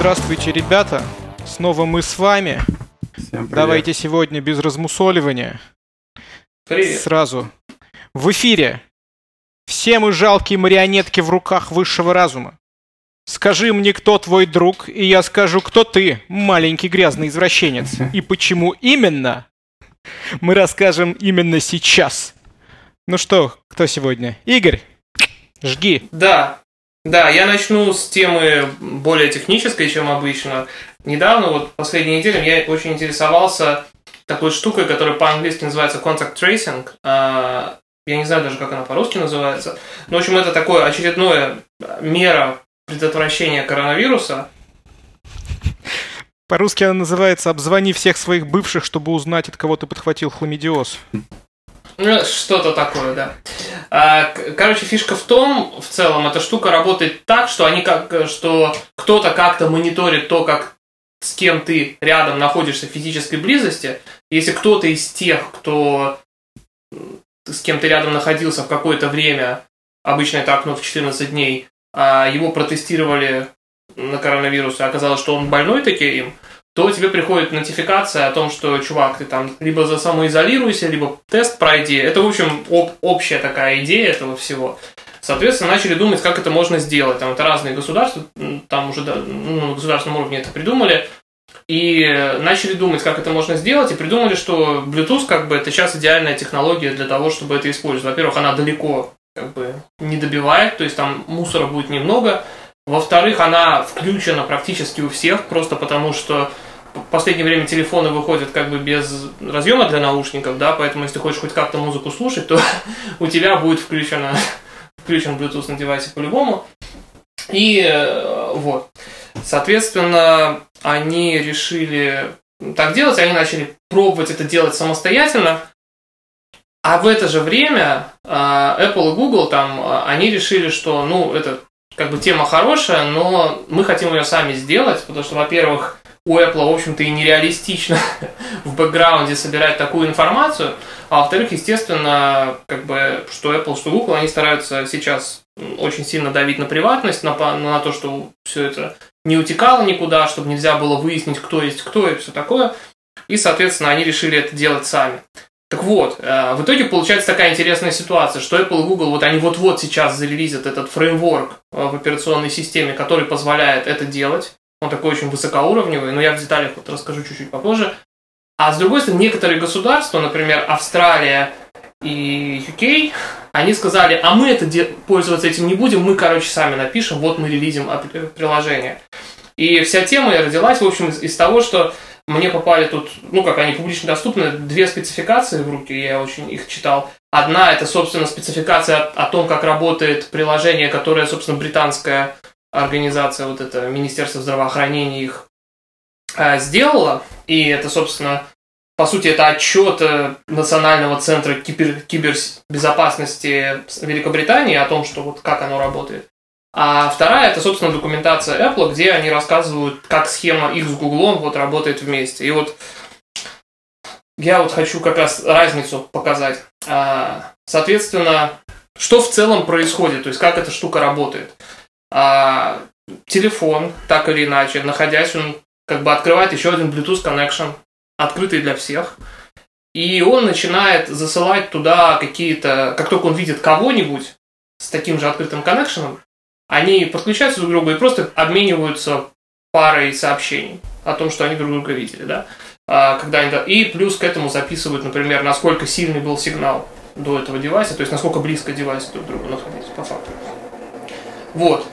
Здравствуйте, ребята. Снова мы с вами. Всем привет. Давайте сегодня без размусоливания. Привет. Сразу. В эфире. Все мы жалкие марионетки в руках высшего разума. Скажи мне, кто твой друг, и я скажу, кто ты, маленький грязный извращенец. И почему именно, мы расскажем именно сейчас. Ну что, кто сегодня? Игорь, жги. Да, да, я начну с темы более технической, чем обычно. Недавно, вот последние недели, я очень интересовался такой штукой, которая по-английски называется contact tracing. А, Я не знаю даже, как она по-русски называется. Но, в общем, это такое очередное мера предотвращения коронавируса. По-русски она называется «Обзвони всех своих бывших, чтобы узнать, от кого ты подхватил хламидиоз». Ну, Что-то такое, да. А, Короче, фишка в том, в целом, эта штука работает так, что они как, что кто-то как-то мониторит то, как с кем ты рядом находишься в физической близости. Если кто-то из тех, кто с кем ты рядом находился в какое-то время, обычно это окно в 14 дней, а его протестировали на коронавирус, и оказалось, что он больной таки им, то тебе приходит нотификация о том, что, чувак, ты там либо за самоизолируйся, либо тест пройди. Это, в общем, об- общая такая идея этого всего. Соответственно, начали думать, как это можно сделать. Там это разные государства, там уже ну, на государственном уровне это придумали. И начали думать, как это можно сделать, и придумали, что Bluetooth как бы это сейчас идеальная технология для того, чтобы это использовать. Во-первых, она далеко как бы не добивает, то есть там мусора будет немного. Во-вторых, она включена практически у всех, просто потому что в последнее время телефоны выходят как бы без разъема для наушников, да, поэтому если хочешь хоть как-то музыку слушать, то у тебя будет включено, включен Bluetooth на девайсе по-любому. И э, вот. Соответственно, они решили так делать, они начали пробовать это делать самостоятельно. А в это же время э, Apple и Google там, э, они решили, что, ну, это как бы тема хорошая, но мы хотим ее сами сделать, потому что, во-первых, у Apple, в общем-то, и нереалистично в бэкграунде собирать такую информацию, а во-вторых, естественно, как бы, что Apple, что Google, они стараются сейчас очень сильно давить на приватность, на, на то, что все это не утекало никуда, чтобы нельзя было выяснить, кто есть кто и все такое. И, соответственно, они решили это делать сами. Так вот, э, в итоге получается такая интересная ситуация, что Apple и Google, вот они вот-вот сейчас зарелизят этот фреймворк э, в операционной системе, который позволяет это делать. Он такой очень высокоуровневый, но я в деталях вот расскажу чуть-чуть попозже. А с другой стороны, некоторые государства, например, Австралия и UK, они сказали, а мы это пользоваться этим не будем, мы, короче, сами напишем, вот мы релизим приложение. И вся тема родилась, в общем, из, из того, что мне попали тут, ну, как они публично доступны, две спецификации в руки, я очень их читал. Одна – это, собственно, спецификация о, о том, как работает приложение, которое, собственно, британская организация, вот это Министерство здравоохранения их э, сделала. И это, собственно, по сути, это отчет э, Национального центра кибер, кибербезопасности Великобритании о том, что вот как оно работает. А вторая это, собственно, документация Apple, где они рассказывают, как схема их с Гуглом вот работает вместе. И вот я вот хочу как раз разницу показать. А, Соответственно, что в целом происходит, то есть как эта штука работает. А, Телефон, так или иначе, находясь, он как бы открывает еще один Bluetooth connection, открытый для всех. И он начинает засылать туда какие-то, как только он видит кого-нибудь с таким же открытым коннекшеном, они подключаются друг к другу и просто обмениваются парой сообщений о том, что они друг друга видели, да. А, Когда они, и плюс к этому записывают, например, насколько сильный был сигнал до этого девайса, то есть насколько близко девайсы друг к другу находились, по факту. Вот.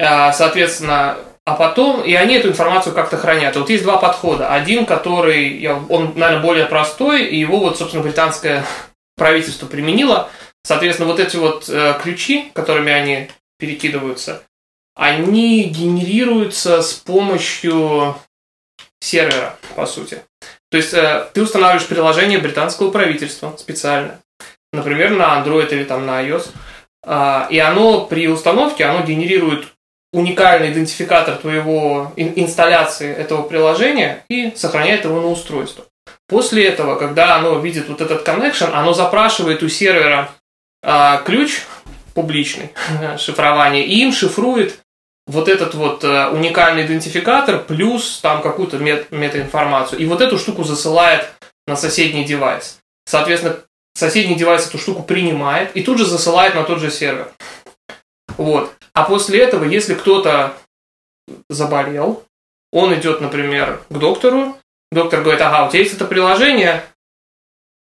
А, Соответственно, а потом, и они эту информацию как-то хранят. Вот есть два подхода. Один, который, он, наверное, более простой, и его вот, собственно, британское правительство применило. Соответственно, вот эти вот э, ключи, которыми они перекидываются, они генерируются с помощью сервера, по сути. То есть э, ты устанавливаешь приложение британского правительства специально, например, на Android или там на iOS, а, и оно при установке, оно генерирует уникальный идентификатор твоего ин- инсталляции этого приложения и сохраняет его на устройство. После этого, когда оно видит вот этот connection, оно запрашивает у сервера а, ключ публичный шифрование и им шифрует вот этот вот э, уникальный идентификатор плюс там какую-то мет- метаинформацию. И вот эту штуку засылает на соседний девайс. Соответственно, соседний девайс эту штуку принимает и тут же засылает на тот же сервер. Вот. А после этого, если кто-то заболел, он идет, например, к доктору, доктор говорит, ага, у тебя есть это приложение,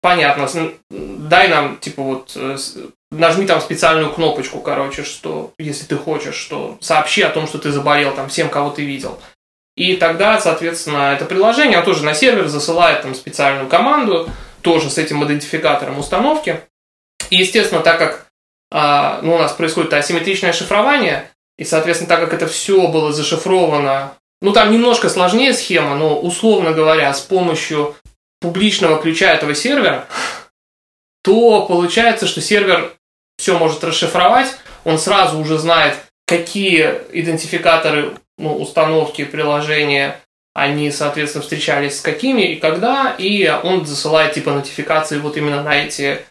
понятно, дай нам, типа, вот, э, нажми там специальную кнопочку, короче, что, если ты хочешь, что сообщи о том, что ты заболел, там, всем, кого ты видел. И тогда, соответственно, это приложение, тоже на сервер засылает там специальную команду, тоже с этим идентификатором установки. И, естественно, так как а, ну, у нас происходит асимметричное шифрование, и, соответственно, так как это все было зашифровано, ну, там немножко сложнее схема, но, условно говоря, с помощью публичного ключа этого сервера, то получается, что сервер все может расшифровать, он сразу уже знает, какие идентификаторы ну, установки приложения они, соответственно, встречались с какими и когда, и он засылает типа нотификации вот именно на эти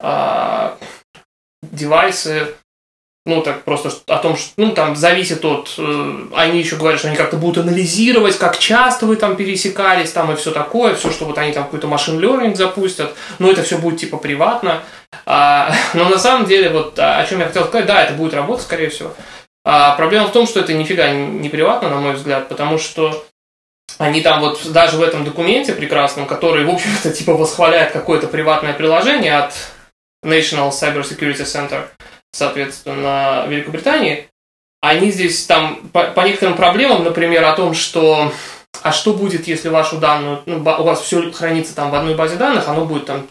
э, девайсы, ну, так просто о том, что, ну, там зависит от, э, они еще говорят, что они как-то будут анализировать, как часто вы там пересекались, там и все такое, все, что вот они там какой-то машин learning запустят, но это все будет типа приватно. А, но на самом деле, вот о чем я хотел сказать, да, это будет работать, скорее всего. А проблема в том, что это нифига не приватно, на мой взгляд, потому что они там вот даже в этом документе прекрасном, который, в общем-то, типа восхваляет какое-то приватное приложение от National Cyber Security Center, соответственно, Великобритании, они здесь там по, по некоторым проблемам, например, о том, что а что будет, если вашу данную, ну, у вас все хранится там в одной базе данных, оно будет там,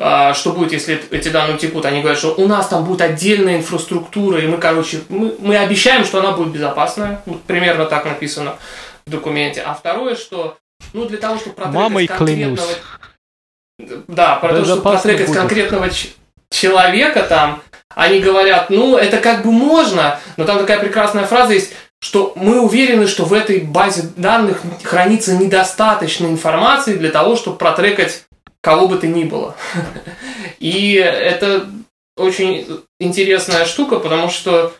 а, что будет, если эти данные утекут? Они говорят, что у нас там будет отдельная инфраструктура, и мы, короче, мы, мы обещаем, что она будет безопасная, вот примерно так написано в документе. А второе, что, ну, для того, чтобы протрекать Мамой конкретного... Клянусь. Да, про то, чтобы протрекать конкретного человека там, они говорят, ну, это как бы можно, но там такая прекрасная фраза есть, что мы уверены, что в этой базе данных хранится недостаточно информации для того, чтобы протрекать кого бы то ни было. И это очень интересная штука, потому что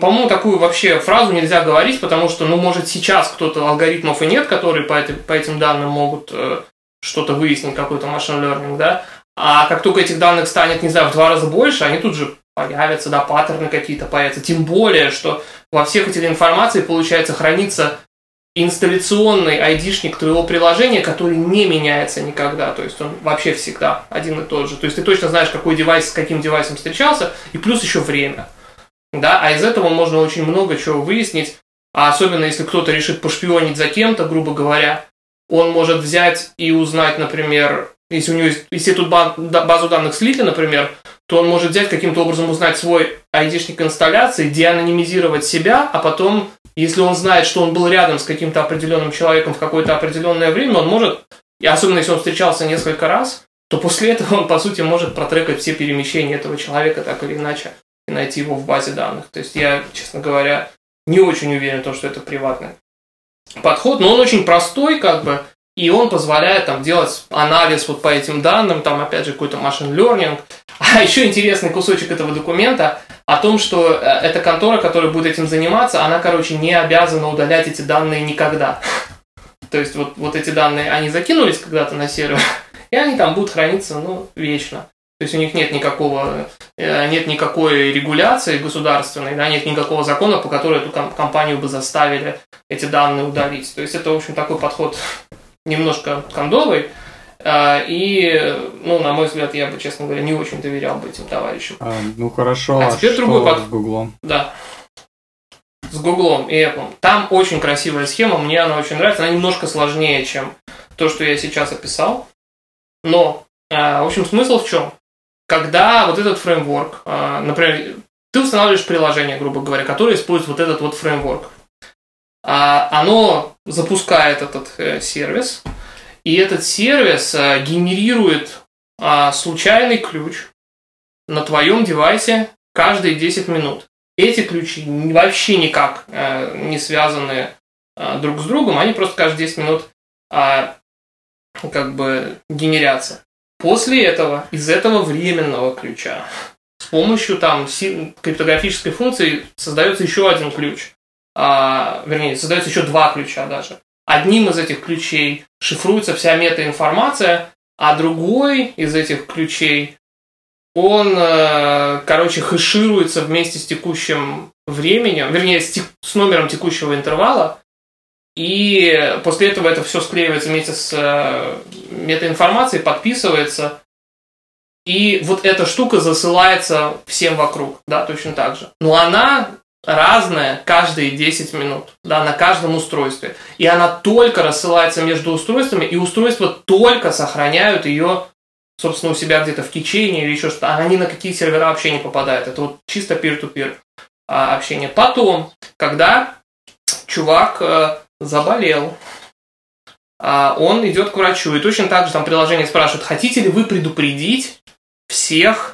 по-моему, такую вообще фразу нельзя говорить, потому что, ну, может, сейчас кто-то алгоритмов и нет, которые по, этой, по этим данным могут э, что-то выяснить, какой-то машин learning, да, а как только этих данных станет, не знаю, в два раза больше, они тут же появятся, да, паттерны какие-то появятся. Тем более, что во всех этих информации, получается, хранится инсталляционный айдишник твоего приложения, который не меняется никогда, то есть он вообще всегда один и тот же. То есть ты точно знаешь, какой девайс с каким девайсом встречался, и плюс еще время. Да, а из этого можно очень много чего выяснить, а особенно если кто-то решит пошпионить за кем-то, грубо говоря, он может взять и узнать, например, если у него есть, если тут базу данных слили, например, то он может взять каким-то образом узнать свой айдишник инсталляции, деанонимизировать себя, а потом, если он знает, что он был рядом с каким-то определенным человеком в какое-то определенное время, он может, и особенно если он встречался несколько раз, то после этого он, по сути, может протрекать все перемещения этого человека так или иначе и найти его в базе данных. То есть я, честно говоря, не очень уверен в том, что это приватный подход, но он очень простой, как бы, и он позволяет там делать анализ вот по этим данным, там опять же какой-то машин learning. А еще интересный кусочек этого документа о том, что э, эта контора, которая будет этим заниматься, она, короче, не обязана удалять эти данные никогда. То есть вот, вот эти данные, они закинулись когда-то на сервер, и они там будут храниться, ну, вечно. То есть у них нет никакого, э, нет никакой регуляции государственной, да, нет никакого закона, по которому эту компанию бы заставили эти данные удалить. То есть это, в общем, такой подход немножко кондовый, а, и, ну, на мой взгляд, я бы, честно говоря, не очень доверял бы этим товарищам. А, ну хорошо, а, теперь что другой под... с Гуглом? Да. С Гуглом и Apple. Там очень красивая схема, мне она очень нравится. Она немножко сложнее, чем то, что я сейчас описал. Но, а, в общем, смысл в чем? Когда вот этот фреймворк, а, например, ты устанавливаешь приложение, грубо говоря, которое использует вот этот вот фреймворк. Оно запускает этот э, сервис, и этот сервис э, генерирует а, случайный ключ на твоем девайсе каждые 10 минут. Эти ключи вообще никак э, не связаны друг с другом, они просто каждые 10 минут а, как бы генерятся. После этого из этого временного ключа помощью там криптографической функции создается еще один ключ. А, вернее, создается еще два ключа даже. Одним из этих ключей шифруется вся метаинформация, а другой из этих ключей, он, э, короче, хэшируется вместе с текущим временем, вернее, с, тек- с номером текущего интервала, и после этого это все склеивается вместе с э, метаинформацией, подписывается, и вот эта штука засылается всем вокруг, да, точно так же. Но она разная каждые 10 минут, да, на каждом устройстве. И она только рассылается между устройствами, и устройства только сохраняют ее, собственно, у себя где-то в кичине или еще что-то. Она ни на какие сервера вообще не попадает. Это вот чисто peer-to-peer а, общение. Потом, когда чувак э, заболел, а, он идет к врачу, и точно так же там приложение спрашивает, хотите ли вы предупредить всех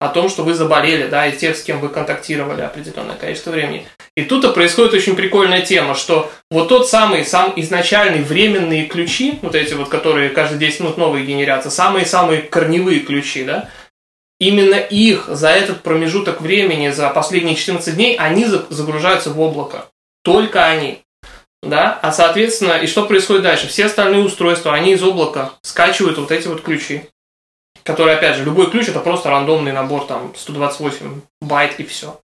о том, что вы заболели, да, и тех, с кем вы контактировали определенное количество времени. И тут-то происходит очень прикольная тема, что вот тот самый, сам изначальный временные ключи, вот эти вот, которые каждые 10 минут новые генерятся, самые-самые корневые ключи, да, именно их за этот промежуток времени, за последние 14 дней, они загружаются в облако. Только они. Да? А соответственно, и что происходит дальше? Все остальные устройства, они из облака скачивают вот эти вот ключи который, опять же, любой ключ это просто рандомный набор, там, 128 байт и все.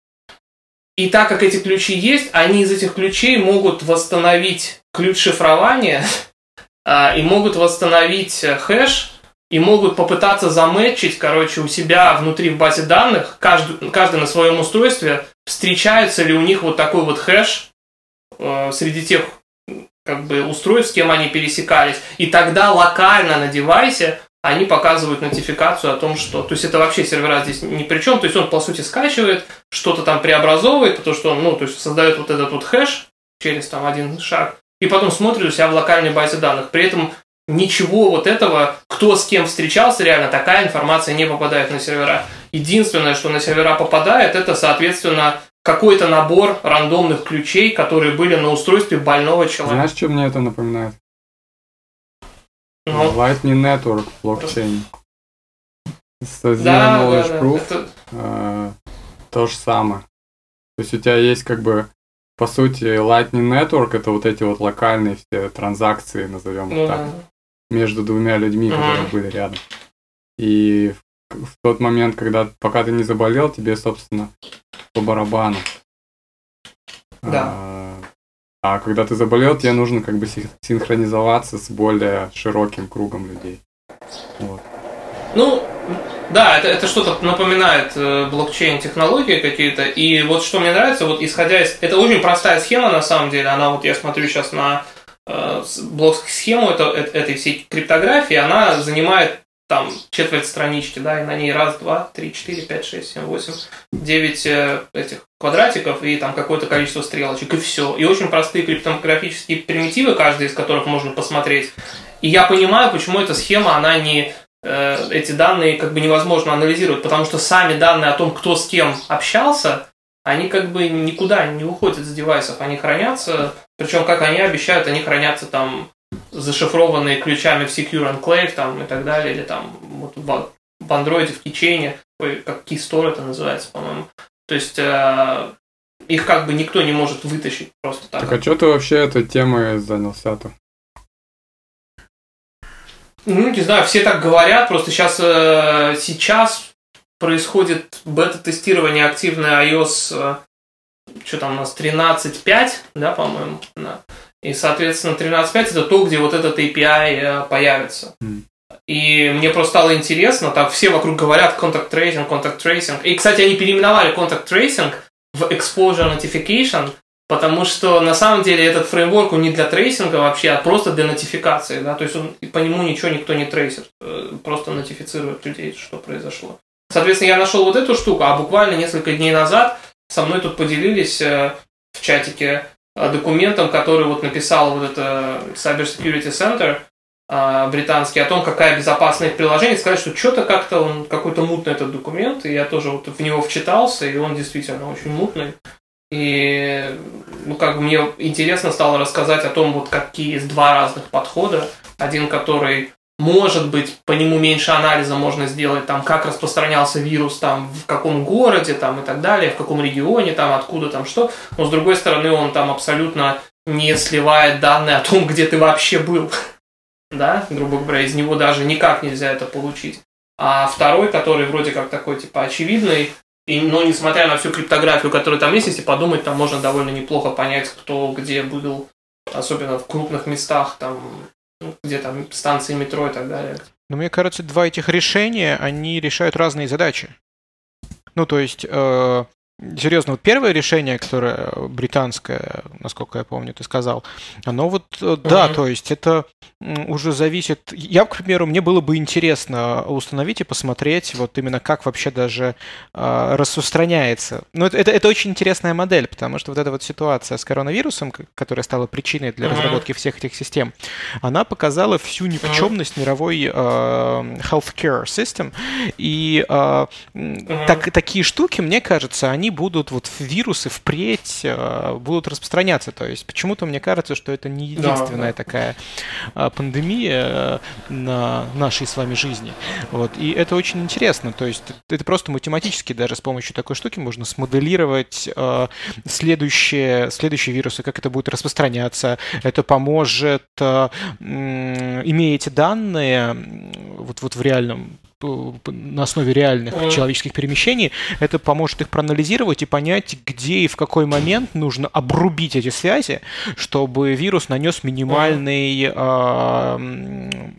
И так как эти ключи есть, они из этих ключей могут восстановить ключ шифрования а, и могут восстановить хэш, и могут попытаться замэтчить, короче, у себя внутри в базе данных, каждый, каждый на своем устройстве, встречается ли у них вот такой вот хэш э, среди тех как бы устройств, с кем они пересекались. И тогда локально на девайсе они показывают нотификацию о том, что... То есть это вообще сервера здесь ни при чем. То есть он, по сути, скачивает, что-то там преобразовывает, потому что он, ну, то есть создает вот этот вот хэш через там один шаг, и потом смотрит у себя в локальной базе данных. При этом ничего вот этого, кто с кем встречался реально, такая информация не попадает на сервера. Единственное, что на сервера попадает, это, соответственно, какой-то набор рандомных ключей, которые были на устройстве больного человека. Знаешь, что мне это напоминает? Ну. Lightning Network блокчейн. С Zero да, Knowledge да, Proof это... э, то же самое. То есть у тебя есть как бы по сути Lightning Network это вот эти вот локальные все транзакции, назовем их ну, так, между двумя людьми, uh-huh. которые были рядом. И в, в тот момент, когда пока ты не заболел, тебе, собственно, по барабану. Да. А, а когда ты заболел, тебе нужно как бы синхронизоваться с более широким кругом людей. Вот. Ну, да, это, это что-то напоминает э, блокчейн-технологии какие-то. И вот что мне нравится, вот исходя из... Это очень простая схема на самом деле. Она вот, я смотрю сейчас на э, блок-схему это, это, этой всей криптографии. Она занимает там четверть странички, да, и на ней раз, два, три, четыре, пять, шесть, семь, восемь, девять э, этих квадратиков и там какое-то количество стрелочек, и все. И очень простые криптографические примитивы, каждый из которых можно посмотреть. И я понимаю, почему эта схема, она не э, эти данные как бы невозможно анализировать, потому что сами данные о том, кто с кем общался, они как бы никуда не уходят с девайсов, они хранятся, причем, как они обещают, они хранятся там зашифрованные ключами в Secure Enclave там, и так далее, или там вот в, в Android, в Keychain, ой, как Keystore это называется, по-моему. То есть э, их как бы никто не может вытащить просто так. Так а что ты вообще этой темой занялся-то? Ну, не знаю, все так говорят, просто сейчас, э, сейчас происходит бета-тестирование активное iOS, э, что там у нас, 13.5, да, по-моему, да. И, соответственно, 13.5 это то, где вот этот API э, появится. Mm. И мне просто стало интересно, там все вокруг говорят contact tracing, contact tracing. И, кстати, они переименовали contact tracing в exposure notification, потому что на самом деле этот фреймворк он не для трейсинга вообще, а просто для нотификации. Да? То есть он, по нему ничего никто не трейсит, э, просто нотифицирует людей, что произошло. Соответственно, я нашел вот эту штуку, а буквально несколько дней назад со мной тут поделились э, в чатике документом, который вот написал вот это Cyber Security Center э, британский, о том, какая безопасная их приложение, сказать, что что-то как-то он какой-то мутный этот документ, и я тоже вот в него вчитался, и он действительно очень мутный. И ну, как бы мне интересно стало рассказать о том, вот какие есть два разных подхода. Один, который может быть, по нему меньше анализа можно сделать, там, как распространялся вирус, там, в каком городе, там, и так далее, в каком регионе, там, откуда, там, что. Но, с другой стороны, он там абсолютно не сливает данные о том, где ты вообще был. да, грубо говоря, из него даже никак нельзя это получить. А второй, который вроде как такой, типа, очевидный, и, но несмотря на всю криптографию, которая там есть, если подумать, там можно довольно неплохо понять, кто где был, особенно в крупных местах, там, где там станции метро и так далее. Но мне кажется, два этих решения, они решают разные задачи. Ну, то есть, э, Серьезно, вот первое решение, которое британское, насколько я помню, ты сказал, оно вот, uh-huh. да, то есть это уже зависит... Я, к примеру, мне было бы интересно установить и посмотреть вот именно как вообще даже э, распространяется. Ну, это, это, это очень интересная модель, потому что вот эта вот ситуация с коронавирусом, которая стала причиной для uh-huh. разработки всех этих систем, она показала всю никчемность uh-huh. мировой э, healthcare system. И э, uh-huh. так, такие штуки, мне кажется, они они будут, вот вирусы впредь э, будут распространяться. То есть почему-то мне кажется, что это не единственная да, да. такая э, пандемия э, на нашей с вами жизни. Вот. И это очень интересно. То есть это просто математически даже с помощью такой штуки можно смоделировать следующие, следующие вирусы, как это будет распространяться. Это поможет, имея эти данные вот, вот в реальном на основе реальных mm. человеческих перемещений, это поможет их проанализировать и понять, где и в какой момент нужно обрубить эти связи, чтобы вирус нанес минимальный mm.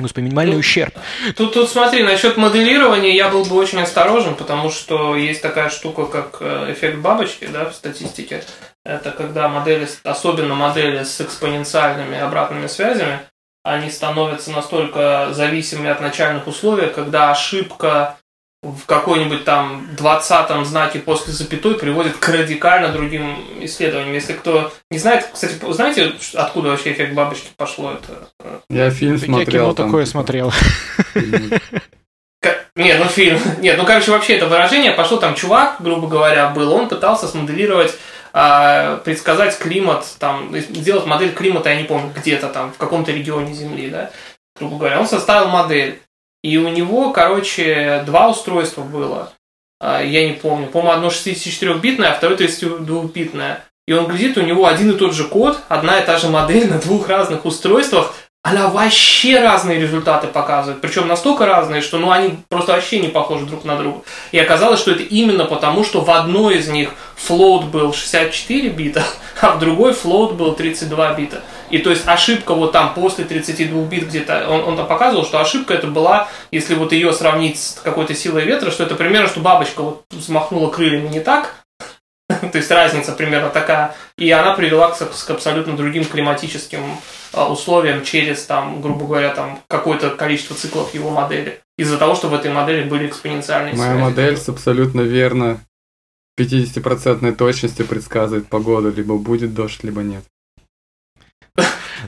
Господи, минимальный тут, ущерб. Тут, тут смотри, насчет моделирования я был бы очень осторожен, потому что есть такая штука, как э, эффект бабочки да, в статистике. Это когда модели, особенно модели с экспоненциальными обратными связями, они становятся настолько зависимыми от начальных условий, когда ошибка в какой-нибудь там 20 знаке после запятой приводит к радикально другим исследованиям. Если кто не знает, кстати, знаете, откуда вообще эффект бабочки пошло? Это... Я фильм смотрел. Я кино там, такое типа... смотрел. Нет, ну фильм. Нет, ну короче, вообще это выражение пошло там чувак, грубо говоря, был, он пытался смоделировать предсказать климат, там, сделать модель климата, я не помню, где-то там, в каком-то регионе Земли, да, грубо говоря. Он составил модель. И у него, короче, два устройства было. А, я не помню. По-моему, одно 64-битное, а второе 32-битное. И он глядит, у него один и тот же код, одна и та же модель на двух разных устройствах, она вообще разные результаты показывает. Причем настолько разные, что ну, они просто вообще не похожи друг на друга. И оказалось, что это именно потому, что в одной из них float был 64 бита, а в другой float был 32 бита. И то есть ошибка вот там после 32 бит где-то, он, он там показывал, что ошибка это была, если вот ее сравнить с какой-то силой ветра, что это примерно, что бабочка вот взмахнула крыльями не так, то есть разница примерно такая, и она привела к, к абсолютно другим климатическим а, условиям через, там, грубо говоря, там какое-то количество циклов его модели. Из-за того, что в этой модели были экспоненциальные Моя связи. модель с абсолютно верно 50% точностью предсказывает погоду, либо будет дождь, либо нет.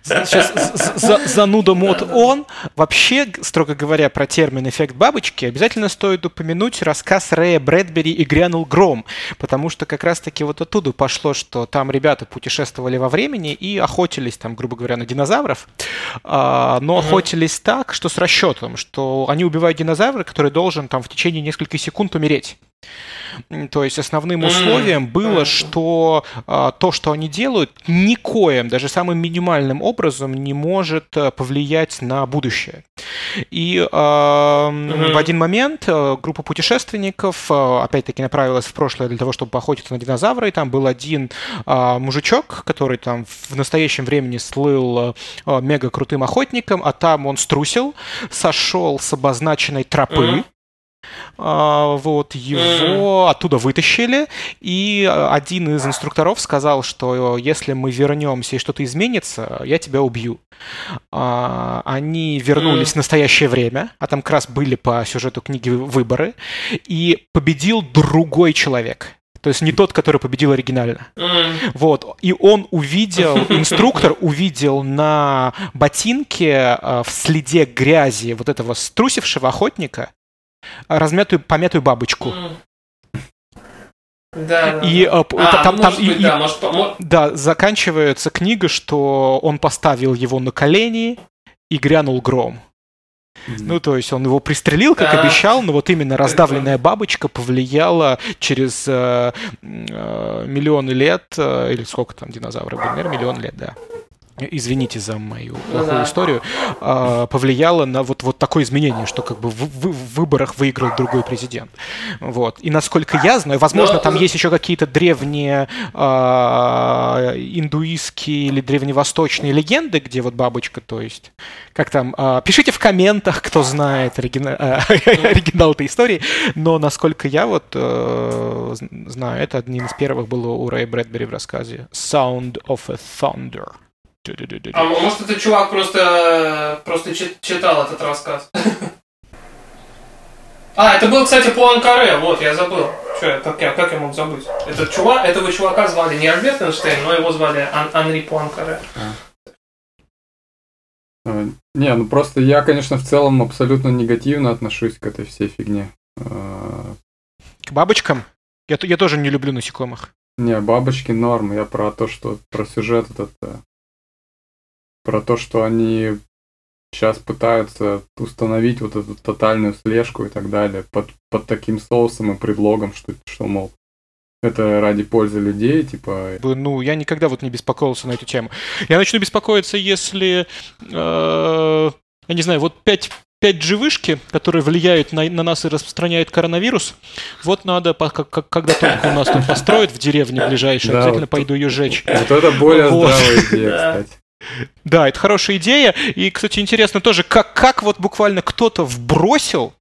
Сейчас за, зануда мод он. Вообще, строго говоря, про термин эффект бабочки обязательно стоит упомянуть рассказ Рэя Брэдбери и грянул гром, потому что как раз-таки вот оттуда пошло, что там ребята путешествовали во времени и охотились там, грубо говоря, на динозавров, а, но охотились так, что с расчетом, что они убивают динозавра, который должен там в течение нескольких секунд умереть. То есть основным условием было, что а, то, что они делают, никоим, даже самым минимальным образом не может а, повлиять на будущее. И а, в один момент а, группа путешественников, а, опять-таки, направилась в прошлое для того, чтобы поохотиться на динозавра, и там был один а, мужичок, который там в настоящем времени слыл а, мега крутым охотником, а там он струсил, сошел с обозначенной тропы, mm-hmm вот, его оттуда вытащили, и один из инструкторов сказал, что если мы вернемся и что-то изменится, я тебя убью. А, они вернулись в настоящее время, а там как раз были по сюжету книги выборы, и победил другой человек. То есть не тот, который победил оригинально. Mm. Вот. И он увидел, инструктор увидел на ботинке в следе грязи вот этого струсившего охотника размятую, помятую бабочку. Да, и да. А, там, там, быть, и, да, может, может... да, заканчивается книга, что он поставил его на колени и грянул гром. Ну, то есть он его пристрелил, как а. обещал, но вот именно раздавленная бабочка повлияла через э, э, миллионы лет, э, или сколько там динозавры были, наверное, миллион лет, да извините за мою ну плохую да. историю, а, повлияло на вот, вот такое изменение, что как бы в, в, в выборах выиграл другой президент. Вот. И насколько я знаю, возможно, Но... там есть еще какие-то древние а, индуистские или древневосточные легенды, где вот бабочка, то есть, как там, а, пишите в комментах, кто знает оригина... а, оригинал этой истории, но насколько я вот а, знаю, это одним из первых было у Рэя Брэдбери в рассказе Sound of a Thunder. А может, этот чувак просто, просто читал этот рассказ? А, это был, кстати, Пуанкаре, вот, я забыл. Че, как я, как я мог забыть? Этот чувак, этого чувака звали не Альберт Эйнштейн, но его звали Ан Анри Пуанкаре. А. а. Не, ну просто я, конечно, в целом абсолютно негативно отношусь к этой всей фигне. А. К бабочкам? Я, я тоже не люблю насекомых. Не, бабочки норм. Я про то, что про сюжет этот э, про то, что они сейчас пытаются установить вот эту тотальную слежку и так далее под, под таким соусом и предлогом, что, что, мол, это ради пользы людей, типа... Ну, я никогда вот не беспокоился на эту тему. Я начну беспокоиться, если, э, я не знаю, вот пять 5G вышки, которые влияют на, на нас и распространяют коронавирус, вот надо, как, как, когда только у нас тут построят в деревне ближайшей, обязательно пойду ее жечь. Вот это более здравая идея, кстати. Да, это хорошая идея. И, кстати, интересно тоже, как, как вот буквально кто-то вбросил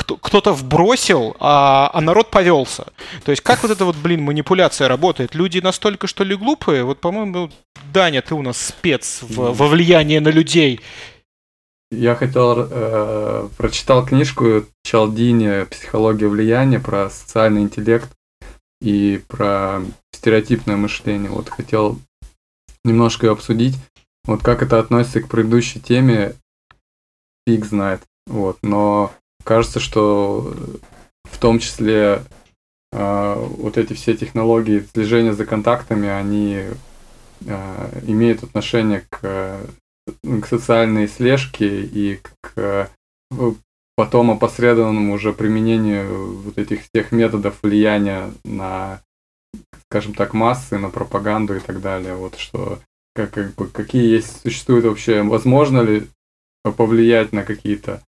кто, кто-то вбросил, а, а народ повелся. То есть как вот эта вот, блин, манипуляция работает? Люди настолько, что ли, глупые? Вот, по-моему, Даня, ты у нас спец в, во влиянии на людей. Я хотел, э, прочитал книжку Чалдини «Психология влияния» про социальный интеллект и про стереотипное мышление. Вот хотел немножко ее обсудить. Вот как это относится к предыдущей теме, фиг знает. Вот, но кажется, что в том числе э, вот эти все технологии слежения за контактами, они э, имеют отношение к, к социальной слежке и к потом опосредованному уже применению вот этих всех методов влияния на скажем так, массы, на пропаганду и так далее. Вот что, как, как бы, какие есть, существуют вообще, возможно ли повлиять на какие-то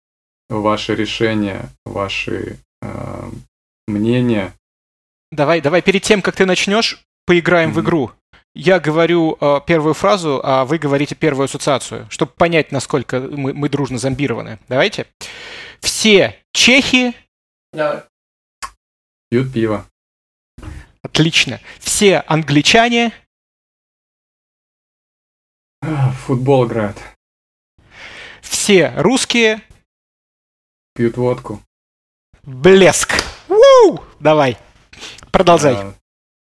ваши решения, ваши э, мнения. Давай, давай, перед тем, как ты начнешь, поиграем mm-hmm. в игру. Я говорю э, первую фразу, а вы говорите первую ассоциацию, чтобы понять, насколько мы, мы дружно зомбированы. Давайте. Все чехи... Давай. Пьют пиво. Отлично. Все англичане... Футбол играют. Все русские... Пьют водку. Блеск. У! Давай. Продолжай. А,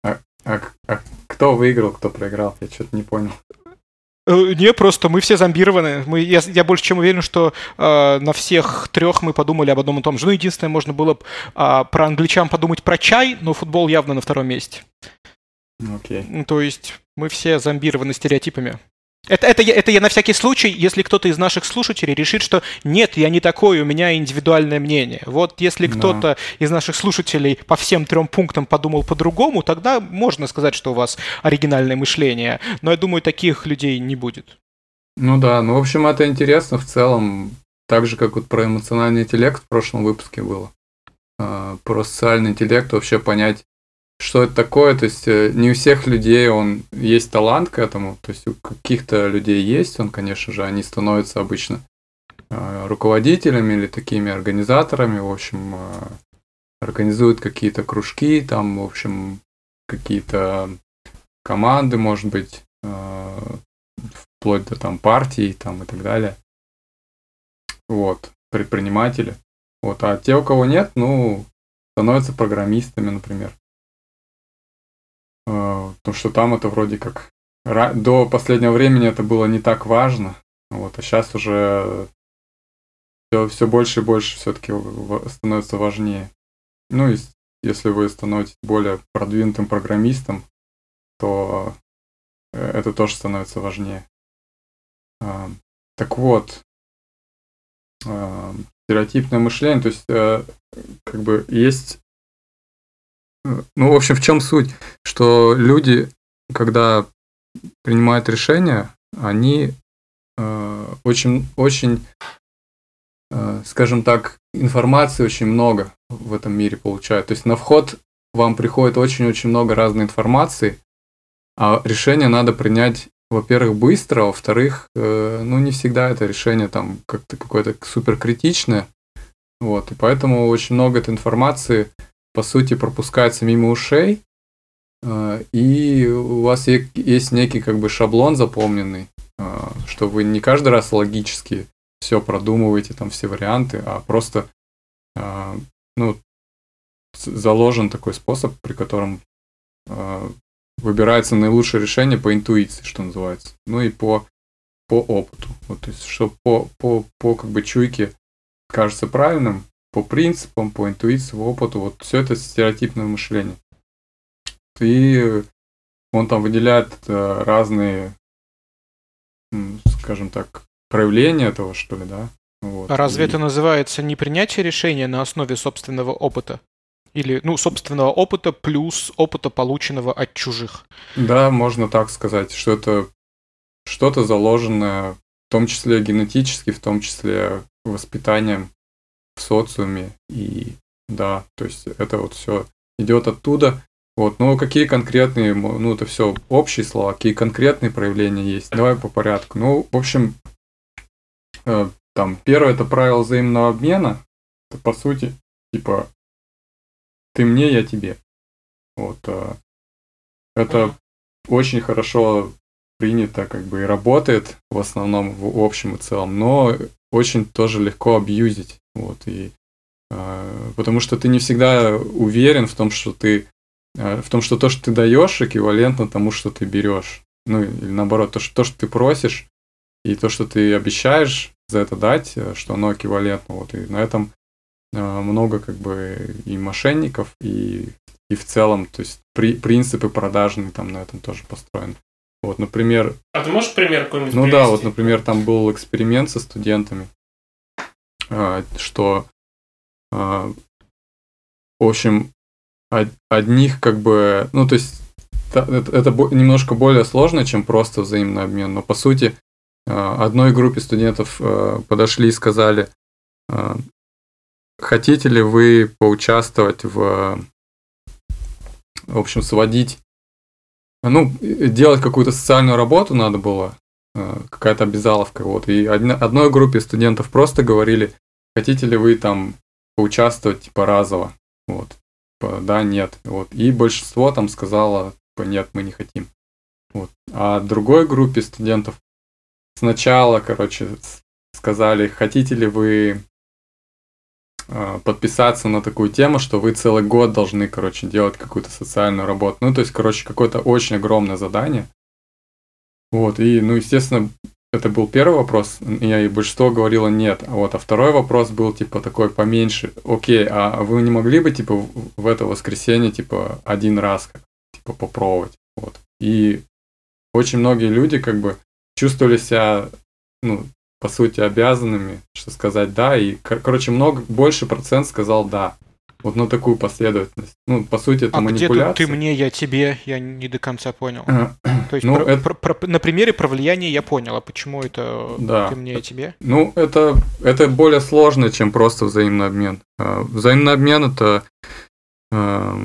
а, а, а кто выиграл, кто проиграл? Я что-то не понял. Э, не, просто мы все зомбированы. Мы, я, я больше чем уверен, что э, на всех трех мы подумали об одном и том же. Ну, единственное, можно было э, про англичан подумать про чай, но футбол явно на втором месте. Okay. То есть мы все зомбированы стереотипами. Это, это, это я на всякий случай, если кто-то из наших слушателей решит, что нет, я не такой, у меня индивидуальное мнение. Вот если да. кто-то из наших слушателей по всем трем пунктам подумал по-другому, тогда можно сказать, что у вас оригинальное мышление. Но я думаю, таких людей не будет. Ну да, ну в общем это интересно в целом, так же как вот про эмоциональный интеллект в прошлом выпуске было. А, про социальный интеллект вообще понять, что это такое. То есть э, не у всех людей он есть талант к этому. То есть у каких-то людей есть он, конечно же, они становятся обычно э, руководителями или такими организаторами, в общем, э, организуют какие-то кружки, там, в общем, какие-то команды, может быть, вплоть до там партий там и так далее. Вот, предприниматели. Вот, а те, у кого нет, ну, становятся программистами, например. А, потому что там это вроде как до последнего времени это было не так важно, вот, а сейчас уже все, все больше и больше все-таки становится важнее. Ну и если вы становитесь более продвинутым программистом, то э, это тоже становится важнее. А, так вот, э, стереотипное мышление, то есть э, как бы есть... Ну, в общем, в чем суть? Что люди, когда принимают решения, они э, очень, очень, э, скажем так, информации очень много в этом мире получают. То есть на вход вам приходит очень-очень много разной информации, а решение надо принять, во-первых, быстро, а во-вторых, э, ну не всегда это решение там как-то какое-то супер критичное. Вот, и поэтому очень много этой информации, по сути, пропускается мимо ушей, э, и у вас есть некий как бы шаблон запомненный, э, что вы не каждый раз логически все продумываете, там все варианты, а просто э, ну, заложен такой способ, при котором выбирается наилучшее решение по интуиции, что называется. Ну и по, по опыту. Вот, то есть, что по, по, по как бы чуйке кажется правильным, по принципам, по интуиции, по опыту, вот все это стереотипное мышление. И он там выделяет э, разные, скажем так, проявления этого, что ли, да. Вот. А разве и... это называется не принятие решения на основе собственного опыта? Или, ну, собственного опыта плюс опыта, полученного от чужих. Да, можно так сказать, что это что-то заложенное, в том числе генетически, в том числе воспитанием в социуме. И да, то есть это вот все идет оттуда. Вот, ну какие конкретные, ну это все общие слова, какие конкретные проявления есть. Давай по порядку. Ну, в общем, э, там первое это правило взаимного обмена. Это по сути, типа, ты мне, я тебе. Вот. А, это очень хорошо принято, как бы и работает в основном, в общем и целом, но очень тоже легко абьюзить. Вот, и, э, потому что ты не всегда уверен в том, что ты э, в том, что то, что ты даешь, эквивалентно тому, что ты берешь. Ну, или наоборот, то, что, то, что ты просишь, и то, что ты обещаешь за это дать, что оно эквивалентно. Вот, и на этом а, много как бы и мошенников, и, и в целом, то есть при, принципы продажные там на этом тоже построены. Вот, например... А ты можешь пример какой-нибудь Ну привести? да, вот, например, там был эксперимент со студентами, что, а, в общем, одних как бы, ну то есть это, немножко более сложно, чем просто взаимный обмен, но по сути одной группе студентов подошли и сказали, хотите ли вы поучаствовать в, в общем, сводить, ну, делать какую-то социальную работу надо было, какая-то обязаловка, вот, и одной группе студентов просто говорили, хотите ли вы там поучаствовать, типа, разово, вот, типа, да, нет, вот, и большинство там сказало, типа, нет, мы не хотим, вот, а другой группе студентов сначала, короче, сказали, хотите ли вы а, подписаться на такую тему, что вы целый год должны, короче, делать какую-то социальную работу. Ну, то есть, короче, какое-то очень огромное задание. Вот, и, ну, естественно, это был первый вопрос, я и большинство говорило нет. А вот, а второй вопрос был, типа, такой поменьше. Окей, а вы не могли бы, типа, в это воскресенье, типа, один раз, как, типа, попробовать? Вот. И очень многие люди, как бы, чувствовали себя, ну, по сути, обязанными, что сказать «да», и, короче, много, больше процент сказал «да». Вот на такую последовательность. Ну, по сути, это а манипуляция. где ты мне, я тебе, я не до конца понял. То есть ну, про, это... про, про, на примере про влияние я понял, а почему это да. ты мне, я тебе? Ну, это, это более сложно, чем просто взаимный обмен. А, взаимный обмен это... Э,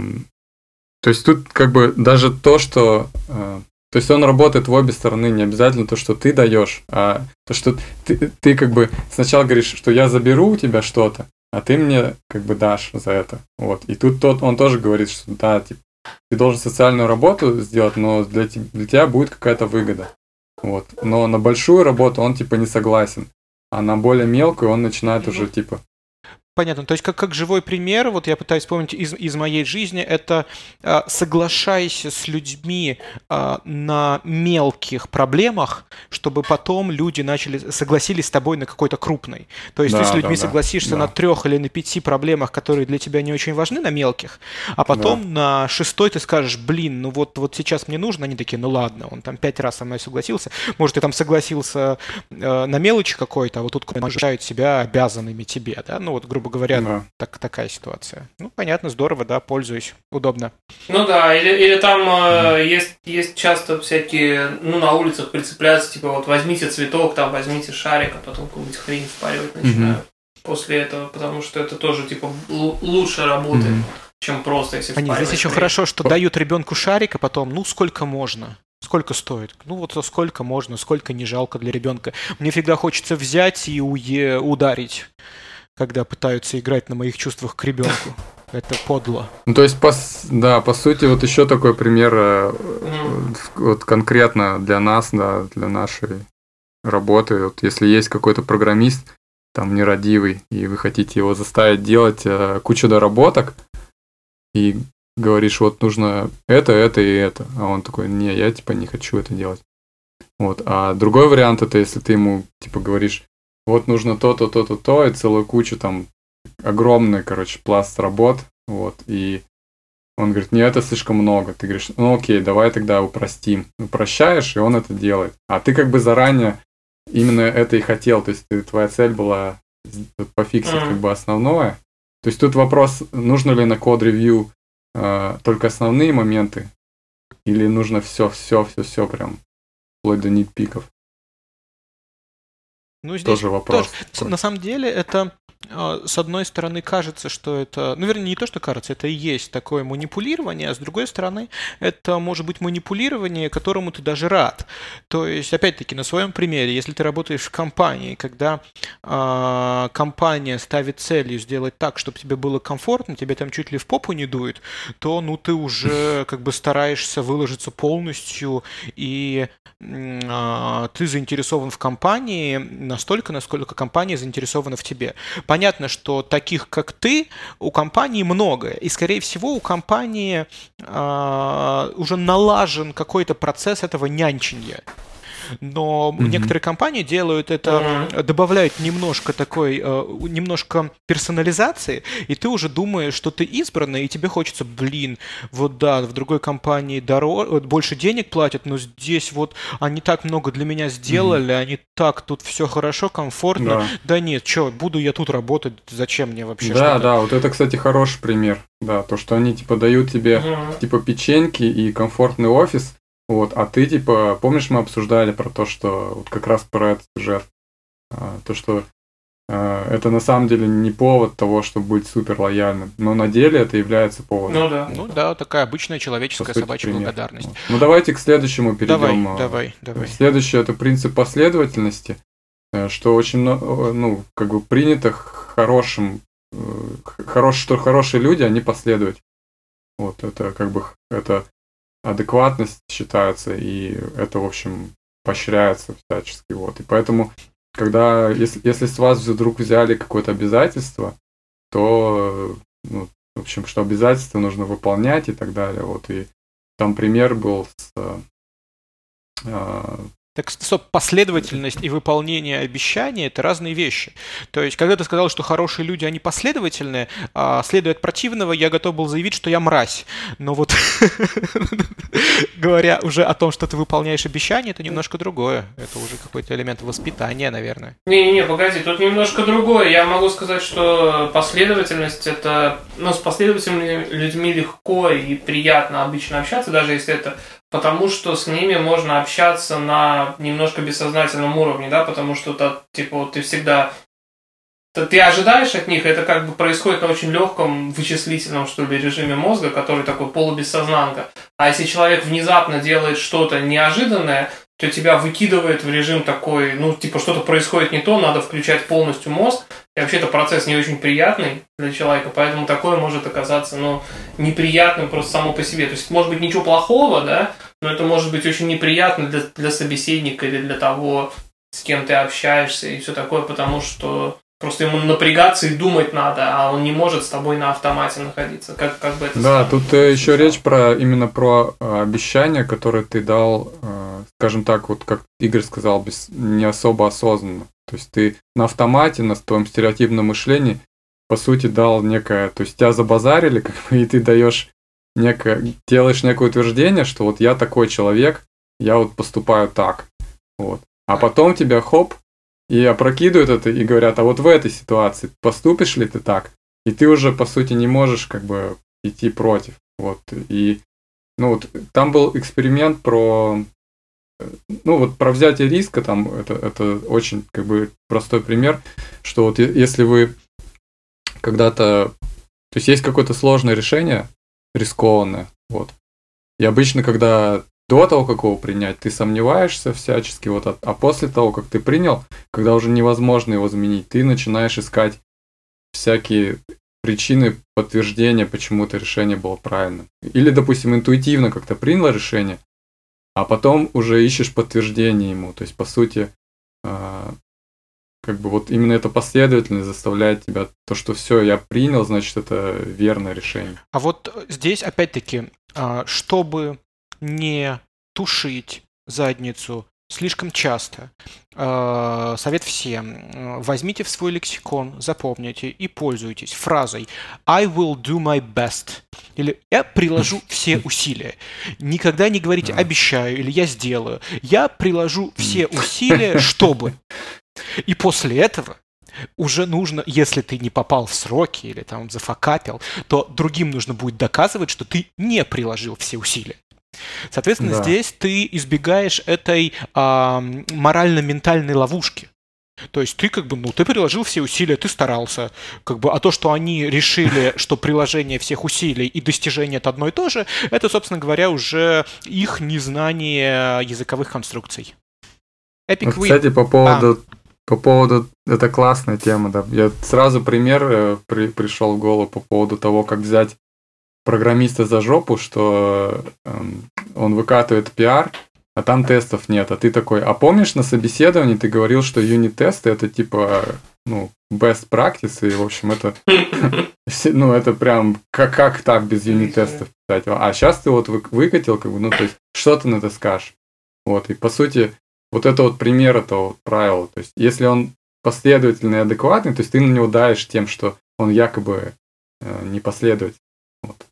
то есть тут как бы даже то, что э, то есть он работает в обе стороны, не обязательно то, что ты даешь, а то, что ты, ты как бы сначала говоришь, что я заберу у тебя что-то, а ты мне как бы дашь за это. Вот. И тут тот, он тоже говорит, что да, типа, ты должен социальную работу сделать, но для, для тебя будет какая-то выгода. Вот. Но на большую работу он типа не согласен. А на более мелкую он начинает уже типа Понятно. То есть, как, как живой пример, вот я пытаюсь вспомнить из, из моей жизни, это э, соглашайся с людьми э, на мелких проблемах, чтобы потом люди начали согласились с тобой на какой-то крупной. То есть, да, ты с людьми да, согласишься да. на трех или на пяти проблемах, которые для тебя не очень важны, на мелких, а потом да. на шестой ты скажешь, блин, ну вот, вот сейчас мне нужно, они такие, ну ладно, он там пять раз со мной согласился, может, ты там согласился э, на мелочи какой-то, а вот тут ощущают себя обязанными тебе, да, ну вот, грубо грубо говоря, да. так, такая ситуация. Ну, понятно, здорово, да, пользуюсь, удобно. Ну да, или, или там э, есть, есть часто всякие, ну, на улицах прицепляются, типа, вот возьмите цветок, там, возьмите шарик, а потом какую-нибудь хрень впаривать начинают. mm После этого, потому что это тоже, типа, лучше работает. mm чем просто, если Они здесь еще хорошо, что дают ребенку шарик, а потом, ну, сколько можно. Сколько стоит? Ну вот сколько можно, сколько не жалко для ребенка. Мне всегда хочется взять и уе- ударить когда пытаются играть на моих чувствах к ребенку. Это подло. Ну, то есть, по, да, по сути, вот еще такой пример, mm. вот конкретно для нас, да, для нашей работы. Вот если есть какой-то программист, там, нерадивый, и вы хотите его заставить делать э, кучу доработок, и говоришь, вот нужно это, это и это. А он такой, не, я типа не хочу это делать. Вот. А другой вариант это, если ты ему типа говоришь, вот нужно то-то, то-то, то, и целую кучу там огромный, короче, пласт работ, вот, и он говорит, нет, это слишком много. Ты говоришь, ну окей, давай тогда упростим. Упрощаешь, и он это делает. А ты как бы заранее именно это и хотел. То есть ты, твоя цель была пофиксить mm-hmm. как бы основное. То есть тут вопрос, нужно ли на код-ревью э, только основные моменты, или нужно все, все, все, все прям, вплоть до нитпиков. Ну, здесь тоже вопрос. Тоже, на самом деле это а, с одной стороны, кажется, что это, ну, вернее, не то, что кажется, это и есть такое манипулирование, а с другой стороны, это может быть манипулирование, которому ты даже рад. То есть, опять-таки, на своем примере, если ты работаешь в компании, когда э, компания ставит целью сделать так, чтобы тебе было комфортно, тебе там чуть ли в попу не дует, то, ну, ты уже как бы стараешься выложиться полностью, и э, ты заинтересован в компании настолько, насколько компания заинтересована в тебе. Понятно, что таких, как ты, у компании много. И, скорее всего, у компании э, уже налажен какой-то процесс этого нянчения но mm-hmm. некоторые компании делают это, mm-hmm. добавляют немножко такой, э, немножко персонализации, и ты уже думаешь, что ты избранный, и тебе хочется, блин, вот да, в другой компании дороже, больше денег платят, но здесь вот они так много для меня сделали, mm-hmm. они так, тут все хорошо, комфортно. Да, да нет, что, буду я тут работать, зачем мне вообще? Да, да, вот это, кстати, хороший пример. Да, то, что они типа дают тебе mm-hmm. типа печеньки и комфортный офис, вот, а ты, типа, помнишь, мы обсуждали про то, что вот как раз про этот сюжет, а, то, что а, это на самом деле не повод того, чтобы быть супер лояльным, но на деле это является поводом. Ну да, ну да, такая обычная человеческая сути, собачья пример. благодарность. Вот. Ну давайте к следующему перейдем. Давай, а, давай, давай. Следующее это принцип последовательности, э, что очень, ну, как бы принято хорошим, э, хорош, что хорошие люди, они последовательны. Вот это как бы это адекватность считается, и это, в общем, поощряется всячески. Вот. И поэтому, когда, если, если с вас вдруг взяли какое-то обязательство, то, ну, в общем, что обязательства нужно выполнять и так далее. Вот. И там пример был с э, так стоп, последовательность и выполнение обещаний – это разные вещи. То есть, когда ты сказал, что хорошие люди, они последовательные, а следуя от противного, я готов был заявить, что я мразь. Но вот, говоря уже о том, что ты выполняешь обещания, это немножко другое. Это уже какой-то элемент воспитания, наверное. Не-не, погоди, тут немножко другое. Я могу сказать, что последовательность – это… Ну, с последовательными людьми легко и приятно обычно общаться, даже если это потому что с ними можно общаться на немножко бессознательном уровне, да, потому что то, типа ты всегда ты ожидаешь от них, это как бы происходит на очень легком вычислительном, что ли, режиме мозга, который такой полубессознанка. А если человек внезапно делает что-то неожиданное, то тебя выкидывает в режим такой, ну, типа, что-то происходит не то, надо включать полностью мозг. И вообще это процесс не очень приятный для человека, поэтому такое может оказаться, ну, неприятным просто само по себе. То есть, может быть, ничего плохого, да, но это может быть очень неприятно для, для собеседника или для того, с кем ты общаешься и все такое, потому что Просто ему напрягаться и думать надо, а он не может с тобой на автомате находиться. Как, как бы это Да, тут э, еще речь про именно про э, обещания, которые ты дал, э, скажем так, вот как Игорь сказал, без, не особо осознанно. То есть ты на автомате, на твоем стереотипном мышлении, по сути, дал некое, то есть тебя забазарили, как бы, и ты даешь некое, делаешь некое утверждение, что вот я такой человек, я вот поступаю так. Вот. А потом тебя хоп, и опрокидывают это и говорят, а вот в этой ситуации поступишь ли ты так? И ты уже, по сути, не можешь как бы идти против. Вот. И ну вот там был эксперимент про ну вот про взятие риска, там это, это очень как бы простой пример, что вот если вы когда-то, то есть есть какое-то сложное решение, рискованное, вот, и обычно, когда до того, как его принять, ты сомневаешься всячески, вот, а, а после того, как ты принял, когда уже невозможно его заменить, ты начинаешь искать всякие причины подтверждения, почему это решение было правильным. Или, допустим, интуитивно как-то принял решение, а потом уже ищешь подтверждение ему. То есть, по сути, э, как бы вот именно эта последовательность заставляет тебя то, что все, я принял, значит, это верное решение. А вот здесь, опять-таки, а, чтобы не тушить задницу слишком часто. Э, совет всем. Возьмите в свой лексикон, запомните и пользуйтесь фразой I will do my best. Или я приложу все усилия. Никогда не говорите обещаю или я сделаю. Я приложу все усилия, чтобы. И после этого уже нужно, если ты не попал в сроки или там зафакапил, то другим нужно будет доказывать, что ты не приложил все усилия. Соответственно, да. здесь ты избегаешь этой а, морально-ментальной ловушки. То есть ты как бы, ну, ты приложил все усилия, ты старался, как бы, а то, что они решили, что приложение всех усилий и достижение это одно и то же, это, собственно говоря, уже их незнание языковых конструкций. Epic вот, кстати, по поводу, а. по поводу, это классная тема, да. Я сразу пример э, при, пришел в голову по поводу того, как взять программиста за жопу, что э, он выкатывает пиар, а там тестов нет. А ты такой, а помнишь на собеседовании ты говорил, что юнит-тесты это типа, ну, best practice, и, в общем, это, ну, это прям, как, как так без юнит-тестов писать? А сейчас ты вот выкатил, как бы, ну, то есть, что ты на это скажешь? Вот, и по сути, вот это вот пример этого вот правила. То есть, если он последовательный и адекватный, то есть ты на него даешь тем, что он якобы э, непоследовательный. Вот.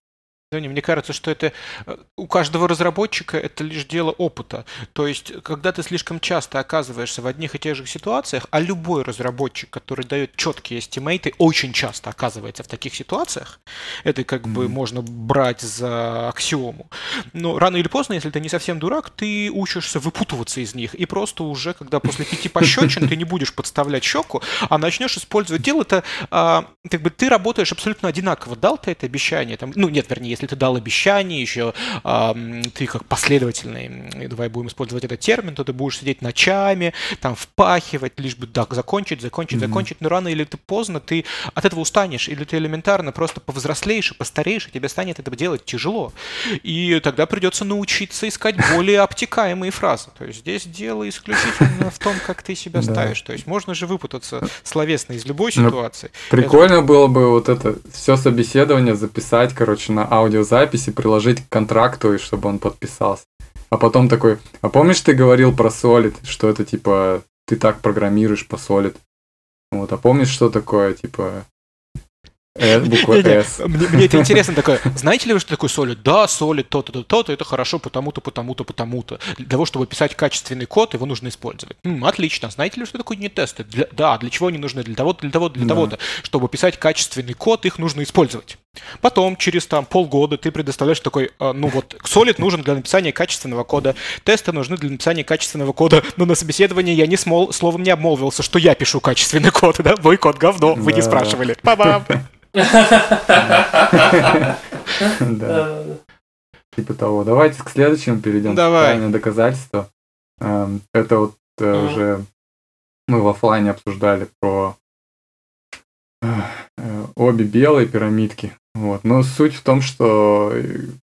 Мне кажется, что это э, у каждого разработчика это лишь дело опыта. То есть, когда ты слишком часто оказываешься в одних и тех же ситуациях, а любой разработчик, который дает четкие эстимейты, очень часто оказывается в таких ситуациях, это как mm-hmm. бы можно брать за аксиому. Но рано или поздно, если ты не совсем дурак, ты учишься выпутываться из них. И просто уже, когда после пяти пощечин ты не будешь подставлять щеку, а начнешь использовать дело, это а, как бы ты работаешь абсолютно одинаково. Дал ты это обещание, там, ну нет, вернее, если если ты дал обещание, еще ты как последовательный, давай будем использовать этот термин, то ты будешь сидеть ночами, там впахивать, лишь бы так закончить, закончить, mm-hmm. закончить, но рано или ты поздно ты от этого устанешь, или ты элементарно просто повзрослеешь и постареешь, и тебе станет это делать тяжело. И тогда придется научиться искать более обтекаемые фразы. То есть здесь дело исключительно в том, как ты себя ставишь. То есть можно же выпутаться словесно из любой ну, ситуации. Прикольно было бы вот это все собеседование записать, короче, на аудио аудиозаписи приложить к контракту, и чтобы он подписался. А потом такой, а помнишь, ты говорил про Solid, что это типа ты так программируешь по Solid? Вот, а помнишь, что такое, типа, буква S. Мне, это интересно такое. Знаете ли вы, что такое солид? Да, солид, то-то, то-то, это хорошо потому-то, потому-то, потому-то. Для того, чтобы писать качественный код, его нужно использовать. Отлично. Знаете ли, что такое юнит-тесты? Для, да, для чего они нужны? Для того-то, для того-то, для того-то. Чтобы писать качественный код, их нужно использовать. Потом, через там полгода, ты предоставляешь такой, э, ну вот, солид нужен для написания качественного кода, тесты нужны для написания качественного кода, но на собеседовании я ни смол, словом не обмолвился, что я пишу качественный код, да? Мой код говно, вы не спрашивали. Па-бам! Да. Типа того. Давайте к следующему перейдем. Давай. Доказательство. Эм, это вот э, уже мы в офлайне обсуждали про э, обе белые пирамидки. Вот. Но суть в том, что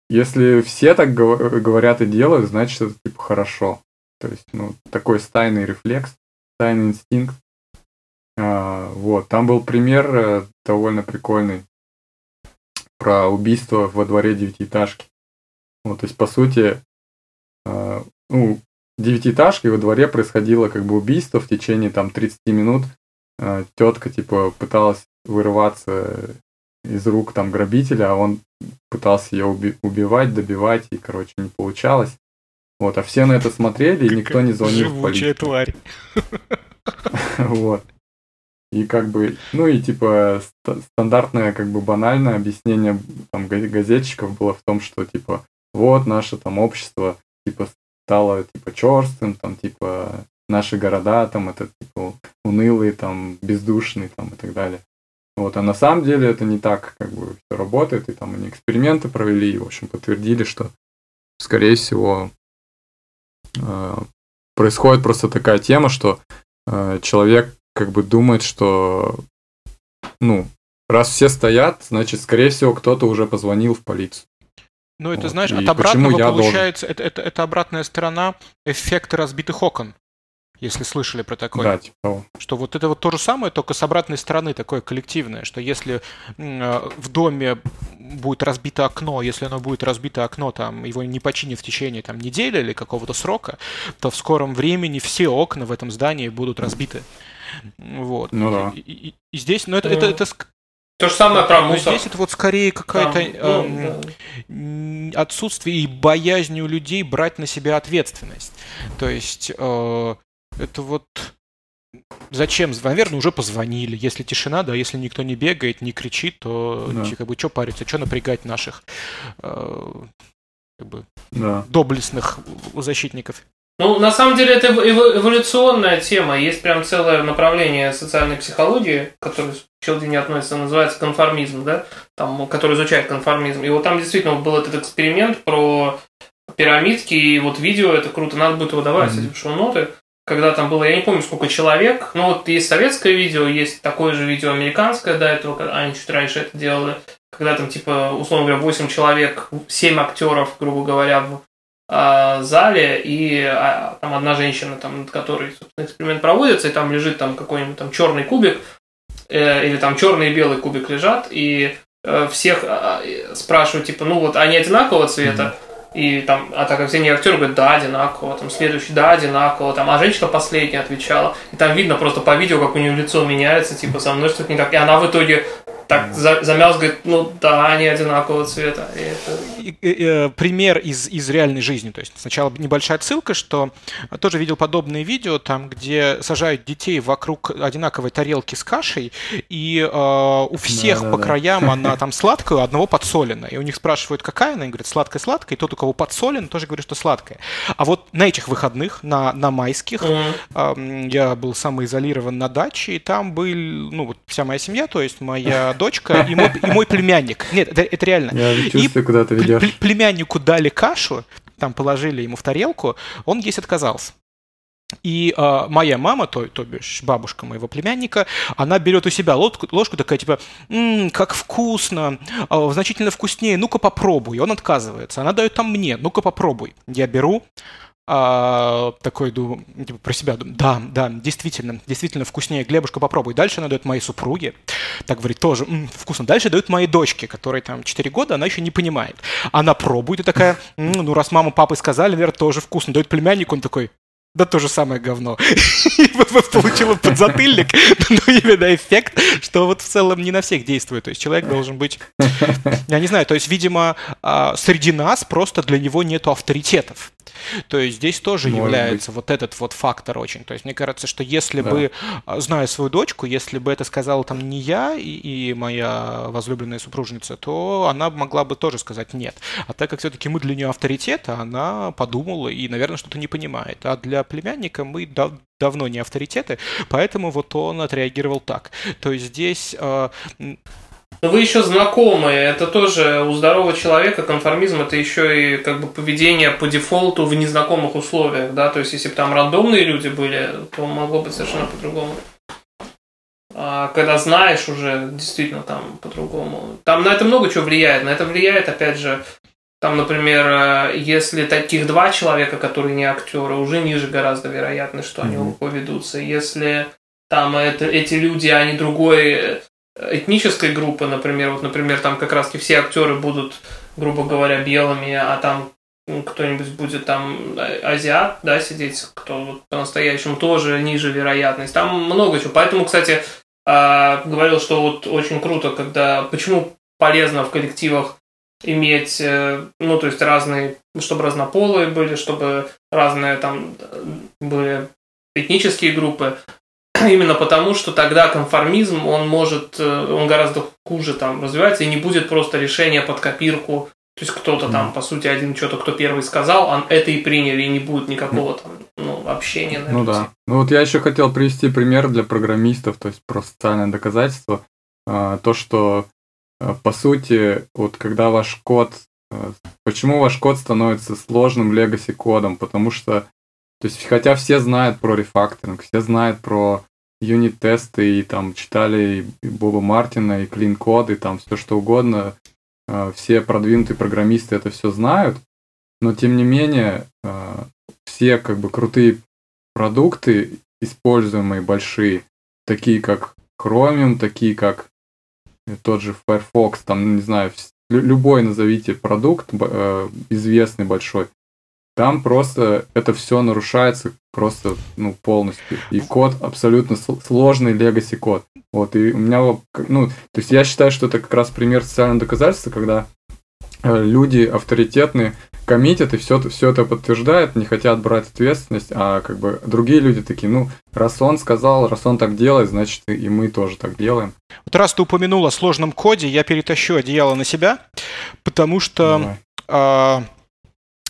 если все так говорят и делают, значит это типа хорошо. То есть, ну, такой стайный рефлекс, стайный инстинкт. А, вот, там был пример э, довольно прикольный про убийство во дворе девятиэтажки. Вот, то есть, по сути, э, ну, девятиэтажки во дворе происходило как бы убийство в течение там 30 минут. Э, тетка, типа, пыталась вырываться из рук там грабителя, а он пытался ее уби- убивать, добивать, и, короче, не получалось. Вот, а все на это смотрели, и никто не звонил в полицию. тварь. Вот. И как бы, ну и типа стандартное, как бы банальное объяснение там газетчиков было в том, что типа вот наше там общество типа стало типа черстым, там типа наши города там это типа унылые, там бездушные там и так далее. Вот, а на самом деле это не так как бы все работает, и там они эксперименты провели, и, в общем, подтвердили, что, скорее всего, э, происходит просто такая тема, что э, человек как бы думает, что, ну, раз все стоят, значит, скорее всего, кто-то уже позвонил в полицию. Ну, это, вот. знаешь, от обратного получается, это, это, это обратная сторона эффекта разбитых окон если слышали про такое. Да, типа. Что вот это вот то же самое, только с обратной стороны такое коллективное, что если э, в доме будет разбито окно, если оно будет разбито окно, там, его не починят в течение там, недели или какого-то срока, то в скором времени все окна в этом здании будут разбиты. Вот. Ну да. И, и, и здесь, ну это, это, это, это то же самое про мусор. Здесь это вот скорее какая-то ну, эм, да. отсутствие и боязнь у людей брать на себя ответственность. То есть э, это вот зачем? Наверное, уже позвонили. Если тишина, да, если никто не бегает, не кричит, то да. как бы что париться, что напрягать наших э, как бы, да. доблестных защитников. Ну, на самом деле, это эволюционная тема. Есть прям целое направление социальной психологии, которое к Челди не относится, называется конформизм, да, там, который изучает конформизм. И вот там действительно был этот эксперимент про пирамидки, и вот видео, это круто, надо будет его давать, mm-hmm. эти шоу-ноты когда там было, я не помню, сколько человек, ну вот есть советское видео, есть такое же видео американское до этого, когда они чуть раньше это делали, когда там типа, условно говоря, 8 человек, 7 актеров, грубо говоря, в зале, и а, там одна женщина, там, над которой, собственно, эксперимент проводится, и там лежит там какой-нибудь там черный кубик, э, или там черный и белый кубик лежат, и э, всех э, спрашивают, типа, ну вот они одинакового цвета, mm-hmm и там, а так как все не актеры говорят, да, одинаково, там следующий, да, одинаково, там, а женщина последняя отвечала. И там видно просто по видео, как у нее лицо меняется, типа, со мной что-то не так. И она в итоге так за, говорит, ну да, они одинакового цвета. И это... и, и, э, пример из, из реальной жизни. То есть сначала небольшая ссылка, что тоже видел подобные видео, там, где сажают детей вокруг одинаковой тарелки с кашей, и э, у всех да, да, по да. краям она там сладкая, у одного подсоленная. И у них спрашивают, какая она, и говорят, сладкая-сладкая, и тот, у кого подсолен, тоже говорит, что сладкая. А вот на этих выходных, на, на майских, mm-hmm. э, я был самоизолирован на даче, и там был, ну, вот вся моя семья, то есть моя дочка и мой, и мой племянник. Нет, это, это реально. Я чувствую, и куда ты ведешь. Племяннику дали кашу, там положили ему в тарелку, он есть отказался. И э, моя мама, то, то бишь бабушка моего племянника, она берет у себя ложку, ложку такая, типа, «М-м, как вкусно, э, значительно вкуснее, ну-ка попробуй. Он отказывается. Она дает там мне, ну-ка попробуй. Я беру, а, такой думаю, типа, про себя думаю, да, да, действительно, действительно вкуснее, Глебушка, попробуй. Дальше она дает моей супруге, так говорит, тоже м, вкусно. Дальше дает моей дочке, которой там 4 года, она еще не понимает. Она пробует и такая, ну, раз мама, папа сказали, наверное, тоже вкусно. Дает племяннику, он такой, да то же самое говно. И получила подзатыльник, но именно эффект, что вот в целом не на всех действует. То есть человек должен быть, я не знаю, то есть, видимо, а, среди нас просто для него нету авторитетов. То есть здесь тоже Может является быть. вот этот вот фактор очень. То есть мне кажется, что если да. бы, а, зная свою дочку, если бы это сказала там не я и, и моя возлюбленная супружница, то она могла бы тоже сказать нет. А так как все-таки мы для нее авторитет, она подумала и, наверное, что-то не понимает. А для племянника мы дав давно не авторитеты, поэтому вот он отреагировал так. То есть здесь э, вы еще знакомы, это тоже у здорового человека конформизм это еще и как бы поведение по дефолту в незнакомых условиях, да, то есть если бы там рандомные люди были, то могло быть совершенно по-другому. А когда знаешь уже действительно там по-другому. Там на это много чего влияет. На это влияет, опять же, там, например, э, если таких два человека, которые не актеры, уже ниже гораздо вероятность, что они mm-hmm. поведутся. Если там это, эти люди, они другой э, этнической группы, например, вот, например, там как раз все актеры будут, грубо говоря, белыми, а там кто-нибудь будет там э, азиат, да, сидеть, кто вот по-настоящему тоже ниже вероятность. Там много чего. Поэтому, кстати, а, говорил, что вот очень круто, когда... Почему полезно в коллективах иметь, э, ну, то есть разные, чтобы разнополые были, чтобы разные там были этнические группы, именно потому, что тогда конформизм, он может, э, он гораздо хуже там развивается и не будет просто решения под копирку то есть кто-то mm. там, по сути, один что-то, кто первый сказал, он это и приняли, и не будет никакого там ну, общения. На ну да. Ну вот я еще хотел привести пример для программистов, то есть про социальное доказательство. А, то, что а, по сути, вот когда ваш код, а, почему ваш код становится сложным legacy кодом, потому что, то есть хотя все знают про рефакторинг, все знают про юнит-тесты и там читали и Боба Мартина, и клин код, и там все что угодно, а, все продвинутые программисты это все знают, но тем не менее все как бы крутые продукты, используемые большие, такие как Chromium, такие как тот же Firefox, там, не знаю, любой назовите продукт э, известный большой, там просто это все нарушается просто ну, полностью. И код абсолютно сложный legacy код. Вот, и у меня, ну, то есть я считаю, что это как раз пример социального доказательства, когда люди авторитетные коммитят и все, все это подтверждают, не хотят брать ответственность, а как бы другие люди такие, ну, раз он сказал, раз он так делает, значит и мы тоже так делаем. Вот раз ты упомянул о сложном коде, я перетащу одеяло на себя, потому что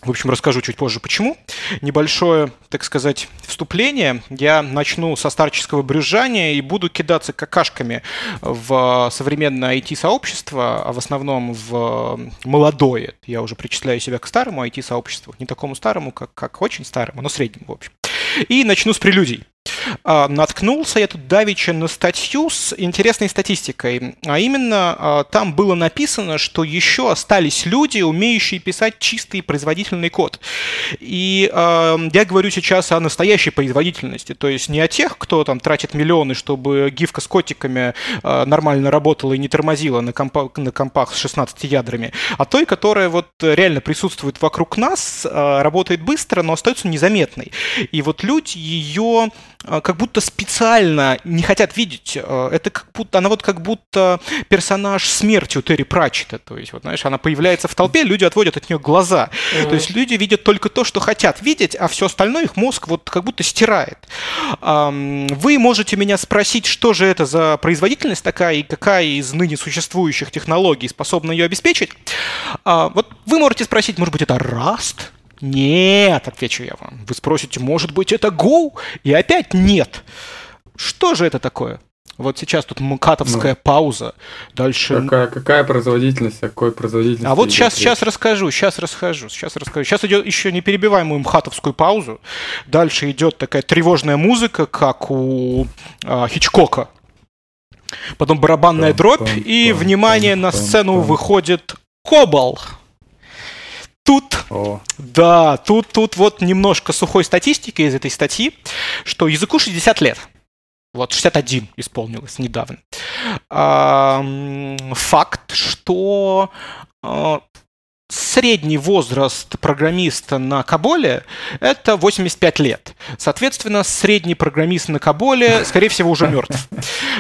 в общем, расскажу чуть позже почему. Небольшое, так сказать, вступление. Я начну со старческого брюзжания и буду кидаться какашками в современное IT-сообщество, а в основном в молодое. Я уже причисляю себя к старому IT-сообществу. Не такому старому, как, как очень старому, но среднему, в общем. И начну с прелюдий. А, наткнулся я тут давеча на статью с интересной статистикой. А именно, а, там было написано, что еще остались люди, умеющие писать чистый производительный код. И я говорю сейчас о настоящей производительности, то есть не о тех, кто там тратит миллионы, чтобы гифка с котиками нормально работала и не тормозила на, компа на компах с 16 ядрами, а той, которая вот реально присутствует вокруг нас, работает быстро, но остается незаметной. И вот люди ее а, как будто специально не хотят видеть. А, это как будто, она вот как будто персонаж смерти у Терри Пратчета. То есть, вот, знаешь, она появляется в толпе, люди отводят от нее глаза. Mm-hmm. То есть люди видят только то, что хотят видеть, а все остальное их мозг вот как будто стирает. Вы можете меня спросить, что же это за производительность такая и какая из ныне существующих технологий способна ее обеспечить. А, вот вы можете спросить, может быть, это Rust? Нет, отвечу я вам. Вы спросите, может быть, это Go? И опять нет. Что же это такое? Вот сейчас тут мкатовская ну, пауза. Дальше. Какая, какая производительность, какой производительность? А вот сейчас, сейчас расскажу, сейчас расскажу, сейчас расскажу. Сейчас идет еще неперебиваемую мхатовскую паузу. Дальше идет такая тревожная музыка, как у а, Хичкока. Потом барабанная дробь, и, внимание, на сцену выходит Кобал. Тут, О. да, тут, тут вот немножко сухой статистики из этой статьи, что языку 60 лет. Вот, 61 исполнилось недавно. Факт, что а, средний возраст программиста на Каболе – это 85 лет. Соответственно, средний программист на Каболе, скорее всего, уже мертв.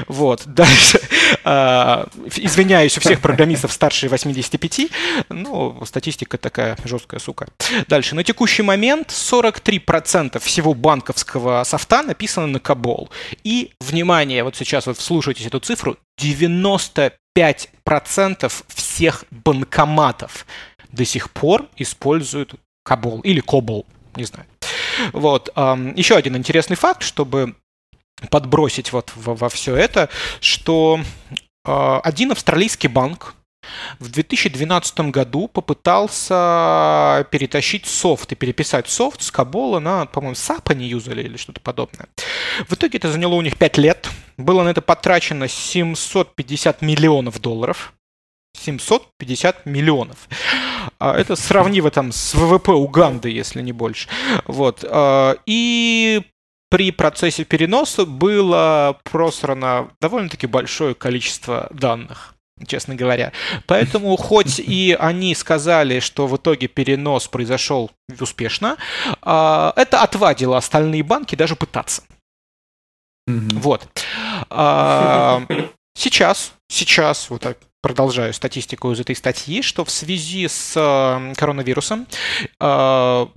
Вот. Дальше. А, извиняюсь у всех программистов старше 85. Ну, статистика такая жесткая сука. Дальше. На текущий момент 43% всего банковского софта написано на Кабол. И, внимание, вот сейчас вот вслушайтесь эту цифру, 95% всех банкоматов до сих пор используют Кабол или Кобол, не знаю. Вот. Еще один интересный факт, чтобы подбросить вот во, все это, что а, один австралийский банк в 2012 году попытался перетащить софт и переписать софт с Кабола на, по-моему, SAP они юзали или что-то подобное. В итоге это заняло у них 5 лет. Было на это потрачено 750 миллионов долларов. 750 миллионов. А это сравниво там с ВВП Уганды, если не больше. Вот. А, и при процессе переноса было просрано довольно-таки большое количество данных честно говоря. Поэтому, хоть и они сказали, что в итоге перенос произошел успешно, а, это отвадило остальные банки даже пытаться. Mm-hmm. Вот. Сейчас, сейчас, вот так продолжаю статистику из этой статьи, что в связи с э, коронавирусом э,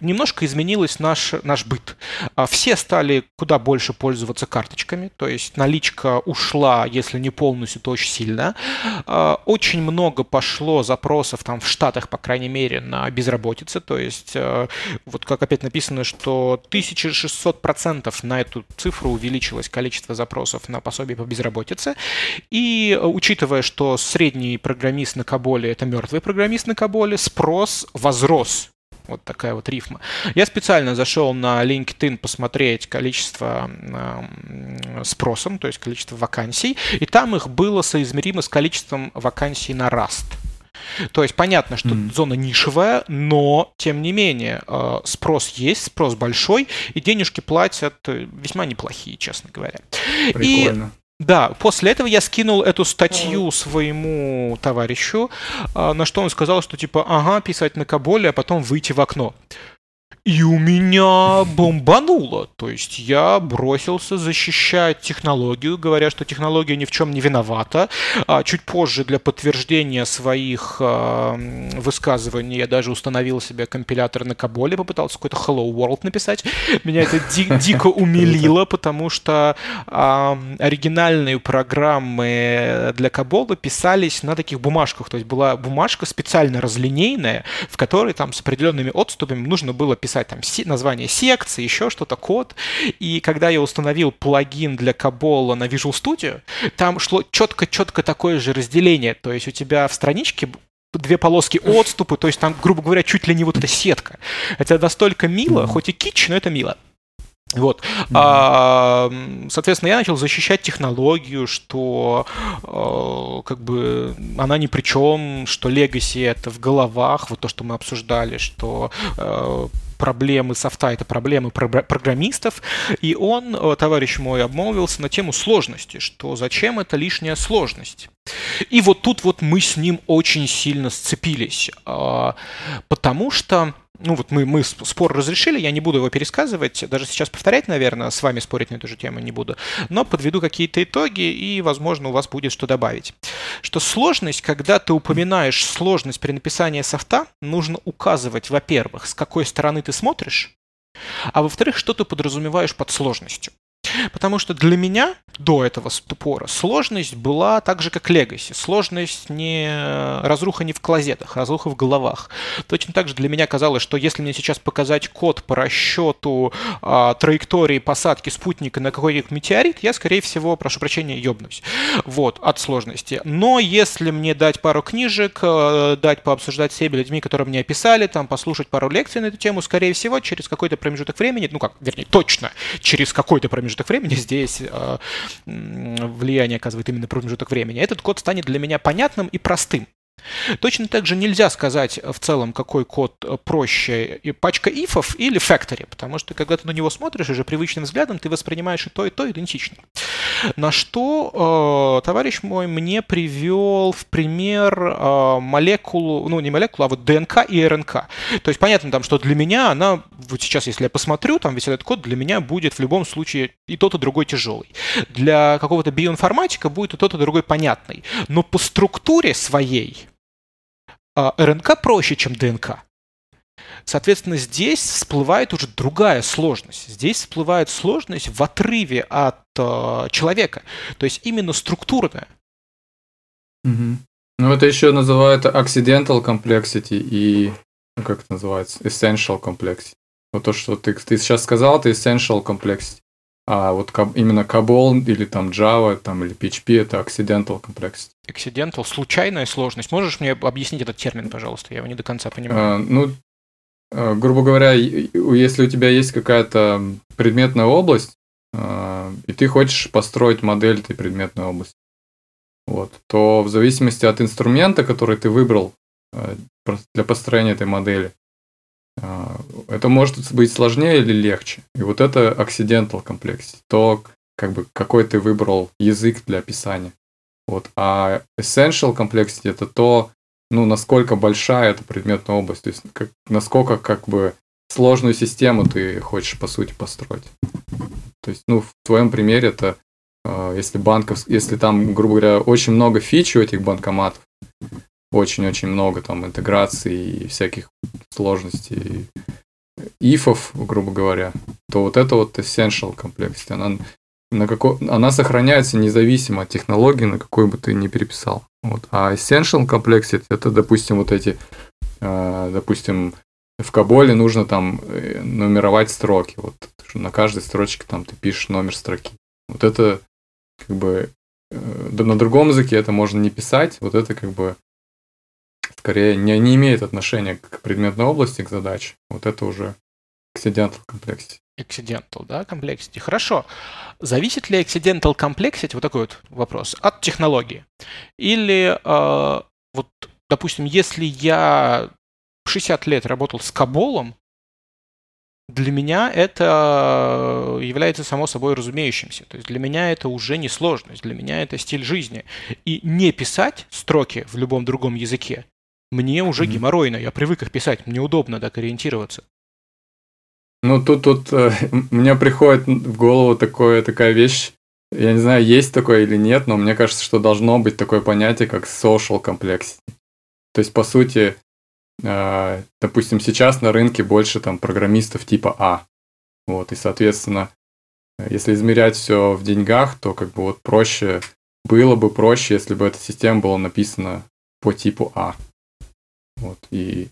немножко изменилось наш, наш быт. А, все стали куда больше пользоваться карточками, то есть наличка ушла, если не полностью, то очень сильно. А, очень много пошло запросов там в Штатах, по крайней мере, на безработице, то есть э, вот как опять написано, что 1600% на эту цифру увеличилось количество запросов на пособие по безработице. И учитывая, что средний программист на Каболе это мертвый программист на Каболе, спрос возрос вот такая вот рифма. Я специально зашел на LinkedIn посмотреть количество э, спросом, то есть количество вакансий, и там их было соизмеримо с количеством вакансий на Rust. То есть понятно, что mm. зона нишевая, но тем не менее э, спрос есть, спрос большой, и денежки платят весьма неплохие, честно говоря. Прикольно. И да, после этого я скинул эту статью своему товарищу, а, на что он сказал, что типа, ага, писать на Каболе, а потом выйти в окно. И у меня бомбануло. То есть я бросился защищать технологию, говоря, что технология ни в чем не виновата. А чуть позже для подтверждения своих э, высказываний я даже установил себе компилятор на Каболе, попытался какой-то Hello World написать. Меня это ди- дико умилило, потому что э, оригинальные программы для Кабола писались на таких бумажках. То есть была бумажка специально разлинейная, в которой там с определенными отступами нужно было писать писать там название секции, еще что-то, код. И когда я установил плагин для Кабола на Visual Studio, там шло четко-четко такое же разделение. То есть у тебя в страничке две полоски отступы, то есть там, грубо говоря, чуть ли не вот эта сетка. Это настолько мило, хоть и кич, но это мило. Вот. Mm-hmm. А, соответственно, я начал защищать технологию, что э, как бы она ни при чем, что легаси это в головах, вот то, что мы обсуждали, что э, проблемы софта, это проблемы программистов, и он, э, товарищ мой, обмолвился на тему сложности, что зачем это лишняя сложность. И вот тут вот мы с ним очень сильно сцепились, а, потому что ну вот мы, мы спор разрешили, я не буду его пересказывать, даже сейчас повторять, наверное, с вами спорить на эту же тему не буду, но подведу какие-то итоги, и, возможно, у вас будет что добавить. Что сложность, когда ты упоминаешь сложность при написании софта, нужно указывать, во-первых, с какой стороны ты смотришь, а во-вторых, что ты подразумеваешь под сложностью. Потому что для меня до этого ступора сложность была так же, как Legacy. Сложность не разруха не в клозетах, а разруха в головах. Точно так же для меня казалось, что если мне сейчас показать код по расчету а, траектории посадки спутника на какой-нибудь метеорит, я, скорее всего, прошу прощения, ёбнусь. Вот, от сложности. Но если мне дать пару книжек, э, дать пообсуждать с теми людьми, которые мне описали, там, послушать пару лекций на эту тему, скорее всего, через какой-то промежуток времени, ну как, вернее, точно через какой-то промежуток времени здесь э, влияние оказывает именно промежуток времени, этот код станет для меня понятным и простым. Точно так же нельзя сказать в целом, какой код проще, пачка ифов или factory, потому что когда ты на него смотришь уже привычным взглядом, ты воспринимаешь и то, и то идентично. На что э, товарищ мой мне привел в пример э, молекулу, ну не молекулу, а вот ДНК и РНК. То есть понятно там, что для меня она, вот сейчас если я посмотрю, там весь этот код для меня будет в любом случае и тот, и другой тяжелый. Для какого-то биоинформатика будет и тот, и другой понятный. Но по структуре своей РНК проще, чем ДНК. Соответственно, здесь всплывает уже другая сложность. Здесь всплывает сложность в отрыве от э, человека. То есть именно структурная. Угу. Ну, это еще называют accidental complexity и, ну, как это называется, essential complexity. Вот то, что ты, ты сейчас сказал, это essential complexity. А вот именно Cabol или там Java там, или PHP это accidental complexity. Accidental, случайная сложность. Можешь мне объяснить этот термин, пожалуйста? Я его не до конца понимаю. А, ну, а, грубо говоря, если у тебя есть какая-то предметная область, а, и ты хочешь построить модель этой предметной области, вот, то в зависимости от инструмента, который ты выбрал а, для построения этой модели, А, это может быть сложнее или легче. И вот это accidental complexity, то, как бы, какой ты выбрал язык для описания. Вот. А essential complexity это то, ну, насколько большая эта предметная область, то есть как, насколько как бы сложную систему ты хочешь, по сути, построить. То есть, ну, в твоем примере это, э, если банков, если там, грубо говоря, очень много фич у этих банкоматов, очень-очень много там интеграций и всяких сложностей, ифов, грубо говоря, то вот это вот essential complexity, она, на како... она сохраняется независимо от технологии, на какой бы ты ни переписал. Вот. А essential complexity это, допустим, вот эти, э, допустим, в Каболе нужно там э, нумеровать строки. Вот на каждой строчке там ты пишешь номер строки. Вот это как бы э, на другом языке это можно не писать. Вот это как бы скорее не, не имеет отношения к предметной области, к задаче. Вот это уже accidental complexity. Accidental, да, complexity. Хорошо. Зависит ли accidental complexity, вот такой вот вопрос, от технологии? Или э, вот, допустим, если я 60 лет работал с Каболом, для меня это является само собой разумеющимся. То есть для меня это уже не сложность, для меня это стиль жизни. И не писать строки в любом другом языке мне уже mm-hmm. геморройно. Я привык их писать, мне удобно так ориентироваться. Ну, тут, тут э, мне приходит в голову такое, такая вещь, я не знаю, есть такое или нет, но мне кажется, что должно быть такое понятие, как social complexity. То есть, по сути, э, допустим, сейчас на рынке больше там программистов типа А. Вот, и, соответственно, если измерять все в деньгах, то как бы вот проще, было бы проще, если бы эта система была написана по типу А. Вот, и...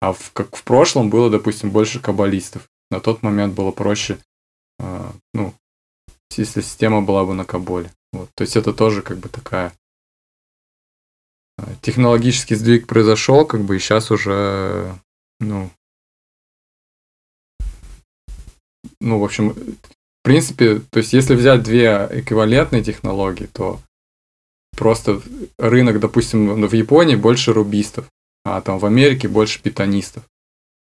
А в, как в прошлом было, допустим, больше каббалистов. На тот момент было проще, э, ну, если система была бы на каболе. Вот. То есть это тоже как бы такая э, технологический сдвиг произошел, как бы и сейчас уже, ну, ну, в общем, в принципе, то есть если взять две эквивалентные технологии, то просто рынок, допустим, в Японии больше рубистов, а там в Америке больше питонистов.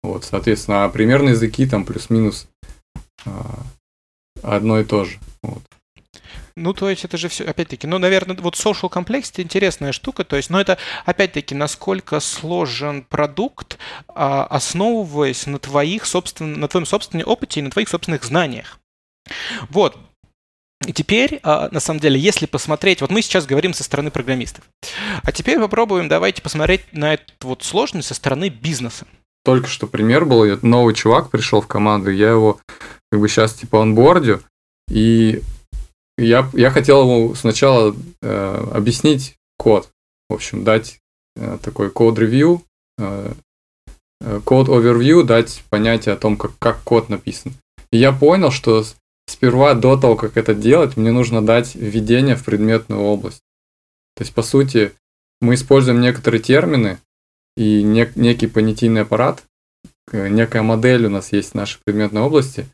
Вот, соответственно, а примерно языки там плюс-минус а, одно и то же. Вот. Ну, то есть это же все, опять-таки, ну, наверное, вот social complexity интересная штука, то есть, но это, опять-таки, насколько сложен продукт, а, основываясь на твоих собствен... на твоем собственном опыте и на твоих собственных знаниях. Вот, и теперь, а, на самом деле, если посмотреть, вот мы сейчас говорим со стороны программистов, а теперь попробуем, давайте посмотреть на эту вот сложность со стороны бизнеса. Только что пример был, новый чувак пришел в команду, я его как бы сейчас типа онбордю, и я, я хотел ему сначала э, объяснить код, в общем, дать э, такой код-ревью, э, э код-овервью, дать понятие о том, как, как код написан. И я понял, что сперва до того, как это делать, мне нужно дать введение в предметную область. То есть, по сути, мы используем некоторые термины и нек- некий понятийный аппарат, некая модель у нас есть в нашей предметной области,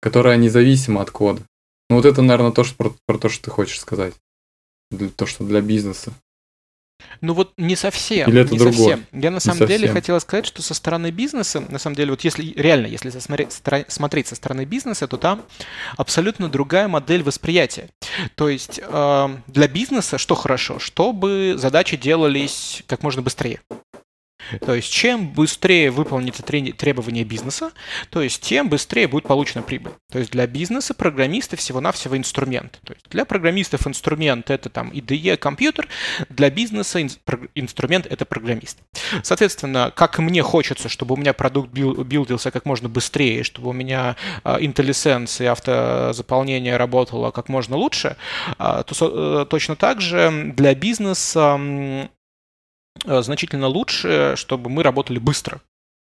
которая независима от кода. Ну вот это, наверное, то, что, про, про то, что ты хочешь сказать. Для, то, что для бизнеса. Ну вот не совсем. Или это не другое? совсем. Я на самом не деле совсем. хотела сказать, что со стороны бизнеса, на самом деле, вот если реально, если смотреть, со стороны бизнеса, то там абсолютно другая модель восприятия. То есть э, для бизнеса что хорошо? Чтобы задачи делались как можно быстрее. То есть, чем быстрее выполнится требования бизнеса, то есть, тем быстрее будет получена прибыль. То есть, для бизнеса программисты всего-навсего инструмент. То есть, для программистов инструмент это там IDE, компьютер, для бизнеса инструмент это программист. Соответственно, как мне хочется, чтобы у меня продукт билдился как можно быстрее, чтобы у меня а, IntelliSense и автозаполнение работало как можно лучше, а, то э, точно так же для бизнеса значительно лучше, чтобы мы работали быстро.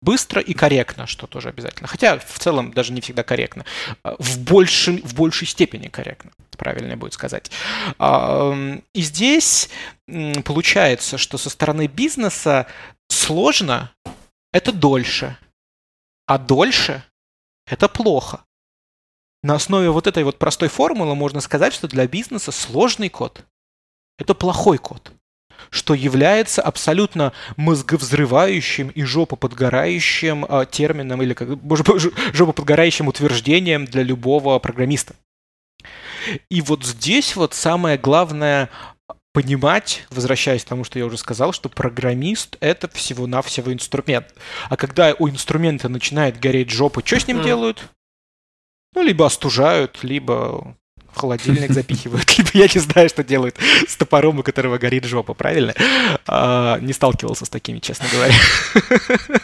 Быстро и корректно, что тоже обязательно. Хотя в целом даже не всегда корректно. Э, в, большем, в большей степени корректно, правильно будет сказать. И здесь получается, что со стороны бизнеса сложно – это дольше, а дольше – это плохо. На основе вот этой вот простой формулы можно сказать, что для бизнеса сложный код – это плохой код. Что является абсолютно мозговзрывающим и жопоподгорающим э, термином или как жопоподгорающим утверждением для любого программиста. И вот здесь вот самое главное понимать, возвращаясь к тому, что я уже сказал, что программист — это всего-навсего инструмент. А когда у инструмента начинает гореть жопа, что с ним mm. делают? Ну, либо остужают, либо в холодильник запихивают, либо я не знаю, что делают с топором, у которого горит жопа, правильно? А, не сталкивался с такими, честно говоря.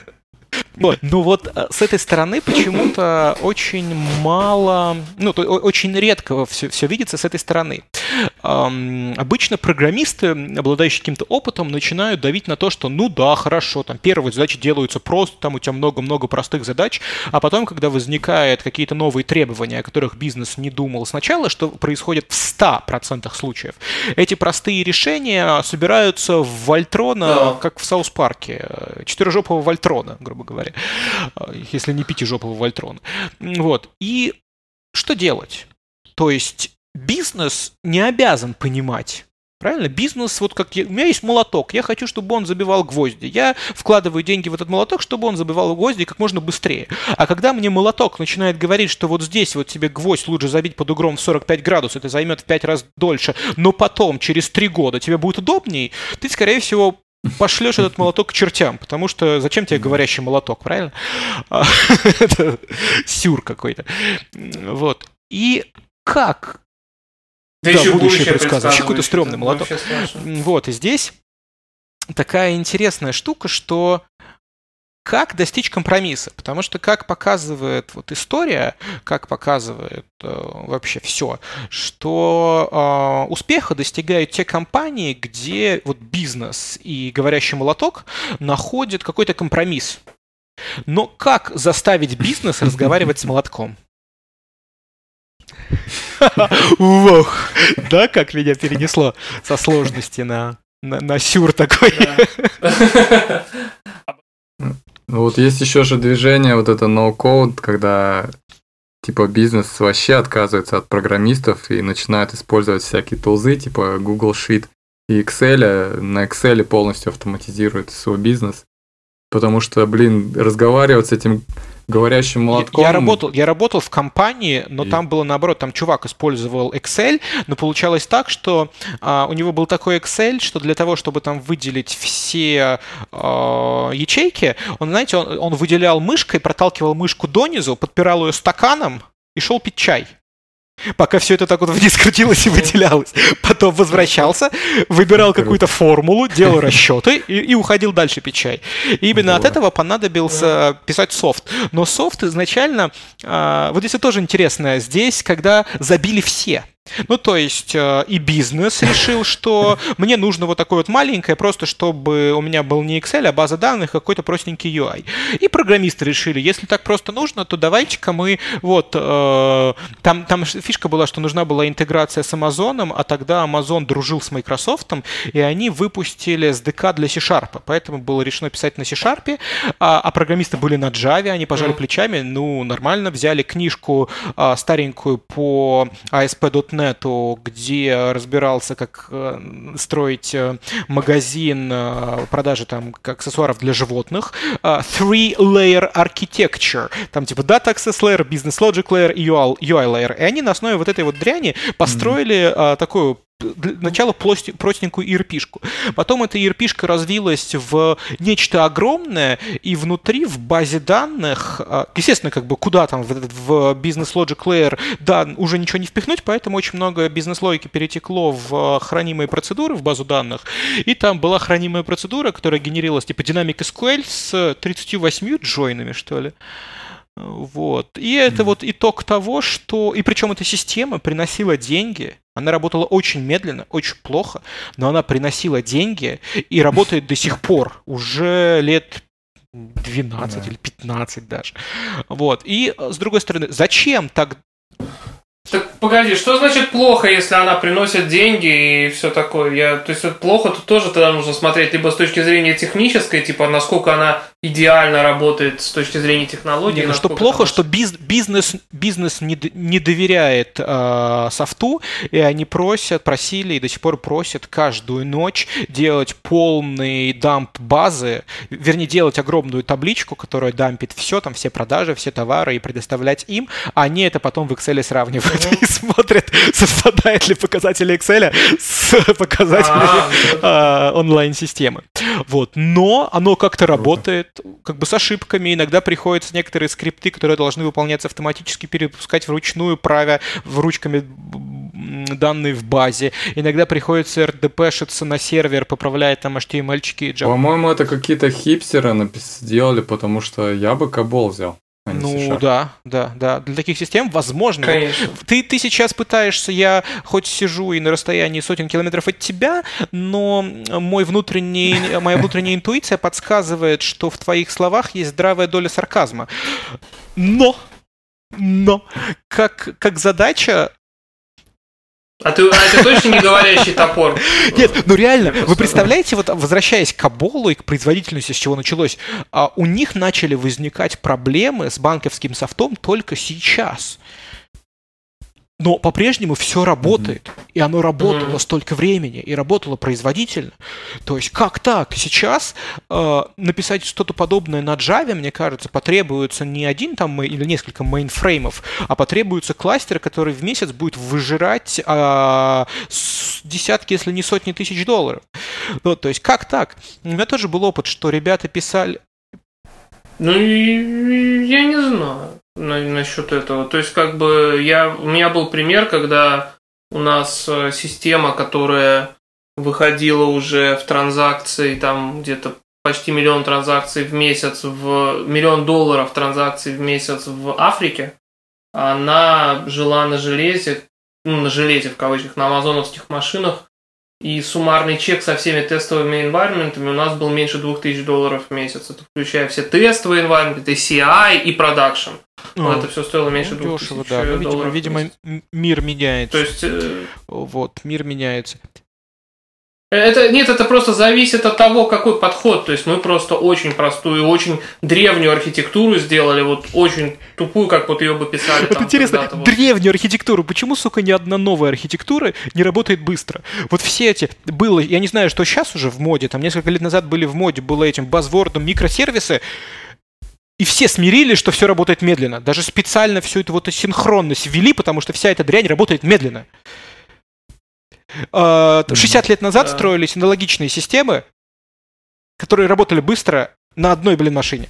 Вот. Ну вот э, с этой стороны почему-то очень мало, ну, то, очень редко все, все видится с этой стороны. Эм, обычно программисты, обладающие каким-то опытом, начинают давить на то, что ну да, хорошо, там первые задачи делаются просто, там у тебя много-много простых задач, а потом, когда возникают какие-то новые требования, о которых бизнес не думал сначала, что происходит в 100% случаев, эти простые решения собираются в Вольтрона, да. как в South Park е, э, четырежопого Вольтрона, грубо говоря а, если не пятижопого Вольтрона. Вот. И что делать? То есть бизнес не обязан понимать, Правильно? Бизнес, вот как я, у меня есть молоток, я хочу, чтобы он забивал гвозди. Я вкладываю деньги в этот молоток, чтобы он забивал гвозди как можно быстрее. А когда мне молоток начинает говорить, что вот здесь вот тебе гвоздь лучше забить под углом в 45 градусов, это займет в 5 раз дольше, но потом, через 3 года, тебе будет удобней, ты, скорее всего, пошлешь этот молоток к чертям, потому что зачем тебе говорящий молоток, правильно? А, это сюр какой-то. Вот. И как? Да, да еще будущее предсказывать. Вообще какой-то стрёмный молоток. Вот, и здесь такая интересная штука, что как достичь компромисса, потому что как показывает вот история, как показывает э, вообще все, что э, успеха достигают те компании, где вот бизнес и говорящий молоток находят какой-то компромисс. Но как заставить бизнес разговаривать с молотком? Ох, да, как меня перенесло со сложности на, на, на сюр такой. Вот есть еще же движение, вот это no-code, когда типа бизнес вообще отказывается от программистов и начинает использовать всякие тулзы, типа Google Sheet и Excel, на Excel полностью автоматизирует свой бизнес. Потому что, блин, разговаривать с этим говорящим молотком. Я, я, работал, я работал в компании, но и... там было наоборот, там чувак использовал Excel, но получалось так, что а, у него был такой Excel, что для того, чтобы там выделить все а, ячейки, он, знаете, он, он выделял мышкой, проталкивал мышку донизу, подпирал ее стаканом и шел пить чай. Пока все это так вот вниз крутилось и выделялось. Потом возвращался, выбирал какую-то формулу, делал расчеты и, и уходил дальше пить чай. И именно от этого понадобился писать софт. Но софт изначально... А, вот здесь тоже интересно. Здесь, когда забили все. Ну, то есть э, и бизнес решил, что мне нужно вот такое вот маленькое, просто чтобы у меня был не Excel, а база данных, а какой-то простенький UI. И программисты решили, если так просто нужно, то давайте-ка мы вот... Э, там, там фишка была, что нужна была интеграция с Amazon, а тогда Amazon дружил с Microsoft, и они выпустили SDK для C-Sharp, поэтому было решено писать на C-Sharp, а, а программисты были на Java, они пожали плечами, ну, нормально, взяли книжку а, старенькую по ASP.NET, интернету, где разбирался, как э, строить э, магазин э, продажи там аксессуаров для животных. Three-layer architecture. Там типа Data Access Layer, Business Logic Layer и UI, UI Layer. И они на основе вот этой вот дряни построили mm-hmm. такую начало простенькую ERP-шку. Потом эта ERP-шка развилась в нечто огромное, и внутри, в базе данных, а, естественно, как бы куда там, в, в Business Logic Layer, да, уже ничего не впихнуть, поэтому очень много бизнес-логики перетекло в хранимые процедуры, в базу данных, и там была хранимая процедура, которая генерировалась типа Dynamic SQL с 38 джойнами, что ли. Вот. И это вот итог того, что... И причем эта система приносила деньги. Она работала очень медленно, очень плохо, но она приносила деньги и работает до сих пор. Уже лет 12 или 15 даже. Вот. И с другой стороны, зачем так... Так погоди, что значит плохо, если она приносит деньги и все такое? Я, то есть это плохо, тут тоже тогда нужно смотреть либо с точки зрения технической, типа насколько она идеально работает с точки зрения технологии. Нет, ну что плохо, что биз, бизнес, бизнес не, не доверяет э, софту, и они просят, просили и до сих пор просят каждую ночь делать полный дамп базы, вернее, делать огромную табличку, которая дампит все, там все продажи, все товары и предоставлять им, а они это потом в Excel сравнивают mm-hmm. и смотрят, совпадает ли показатели Excel с показателями а, онлайн-системы. Вот. Но оно как-то работает, как бы с ошибками. Иногда приходится некоторые скрипты, которые должны выполняться автоматически, перепускать вручную, правя в ручками данные в базе. Иногда приходится RDP-шиться на сервер, поправляя там HTML-чики и Java. По-моему, это какие-то хипстеры сделали, потому что я бы Кабол взял. А ну да, да, да. Для таких систем возможно. Конечно. Ты, ты сейчас пытаешься, я хоть сижу и на расстоянии сотен километров от тебя, но мой внутренний, моя внутренняя интуиция подсказывает, что в твоих словах есть здравая доля сарказма. Но но как, как задача а ты, а это точно не говорящий топор? Нет, ну реально, вы представляете, вот возвращаясь к COBOL у и к производительности, с чего началось, а у них начали возникать проблемы с банковским софтом только сейчас но по-прежнему все работает. Mm-hmm. И оно работало mm-hmm. столько времени, и работало производительно. То есть как так? Сейчас э, написать что-то подобное на Java, мне кажется, потребуется не один там или несколько мейнфреймов, а потребуется кластер, который в месяц будет выжирать э, десятки, если не сотни тысяч долларов. Вот, то есть как так? У меня тоже был опыт, что ребята писали... Ну, я не знаю на, насчет этого. То есть, как бы я, у меня был пример, когда у нас э, система, которая выходила уже в транзакции, там где-то почти миллион транзакций в месяц, в миллион долларов транзакций в месяц в Африке, она жила на железе, ну, на железе в кавычках, на амазоновских машинах, и суммарный чек со всеми тестовыми environmentами у нас был меньше 2000 долларов в месяц. Это включая все тестовые environment, и CI, и продакшн. Ну, это все стоило меньше ну, 2000 дешево, да. Ну, видимо, видимо мир меняется. То есть... Э... Вот, мир меняется. Это, нет, это просто зависит от того, какой подход. То есть мы просто очень простую, очень древнюю архитектуру сделали, вот очень тупую, как вот ее бы писали. Вот интересно, вот. древнюю архитектуру. Почему, сука, ни одна новая архитектура не работает быстро? Вот все эти было, я не знаю, что сейчас уже в моде, там несколько лет назад были в моде, было этим базвордом микросервисы, и все смирились, что все работает медленно. Даже специально всю эту вот синхронность ввели, потому что вся эта дрянь работает медленно. 60 а, лет назад да. строились аналогичные системы, которые работали быстро на одной, блин, машине.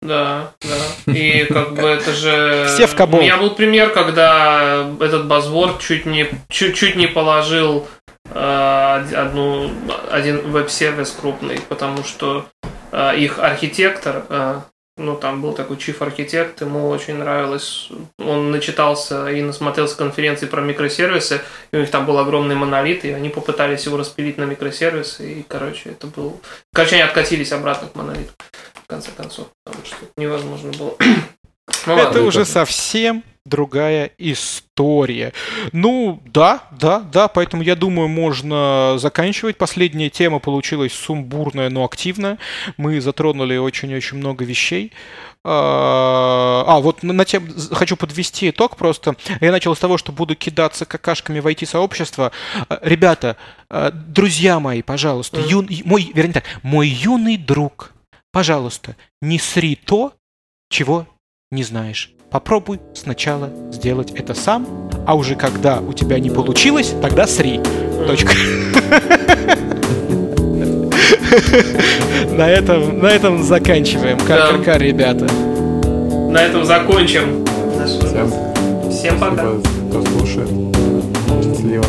Да, да. И как бы это же... Все в кабул. У меня был пример, когда этот базворд чуть не, чуть, чуть не положил э, одну, один веб-сервис крупный, потому что э, их архитектор, э, ну, там был такой чиф-архитект, ему очень нравилось, он начитался и насмотрелся конференции про микросервисы, и у них там был огромный монолит, и они попытались его распилить на микросервисы, и, короче, это был... Короче, они откатились обратно к монолиту, в конце концов, потому что невозможно было. ну, это ладно, уже совсем другая история. Ну, да, да, да, поэтому я думаю, можно заканчивать. Последняя тема получилась сумбурная, но активная. Мы затронули очень-очень много вещей. А, а вот на тем хочу подвести итог просто. Я начал с того, что буду кидаться какашками в IT-сообщество. Ребята, друзья мои, пожалуйста, юн, мой, вернее так, мой юный друг, пожалуйста, не сри то, чего не знаешь. Попробуй сначала сделать это сам, а уже когда у тебя не получилось, тогда сри. Точка. На этом, на этом заканчиваем. ККК, ребята. На этом закончим. Всем, Всем пока. Спасибо, кто слушает. Счастливо.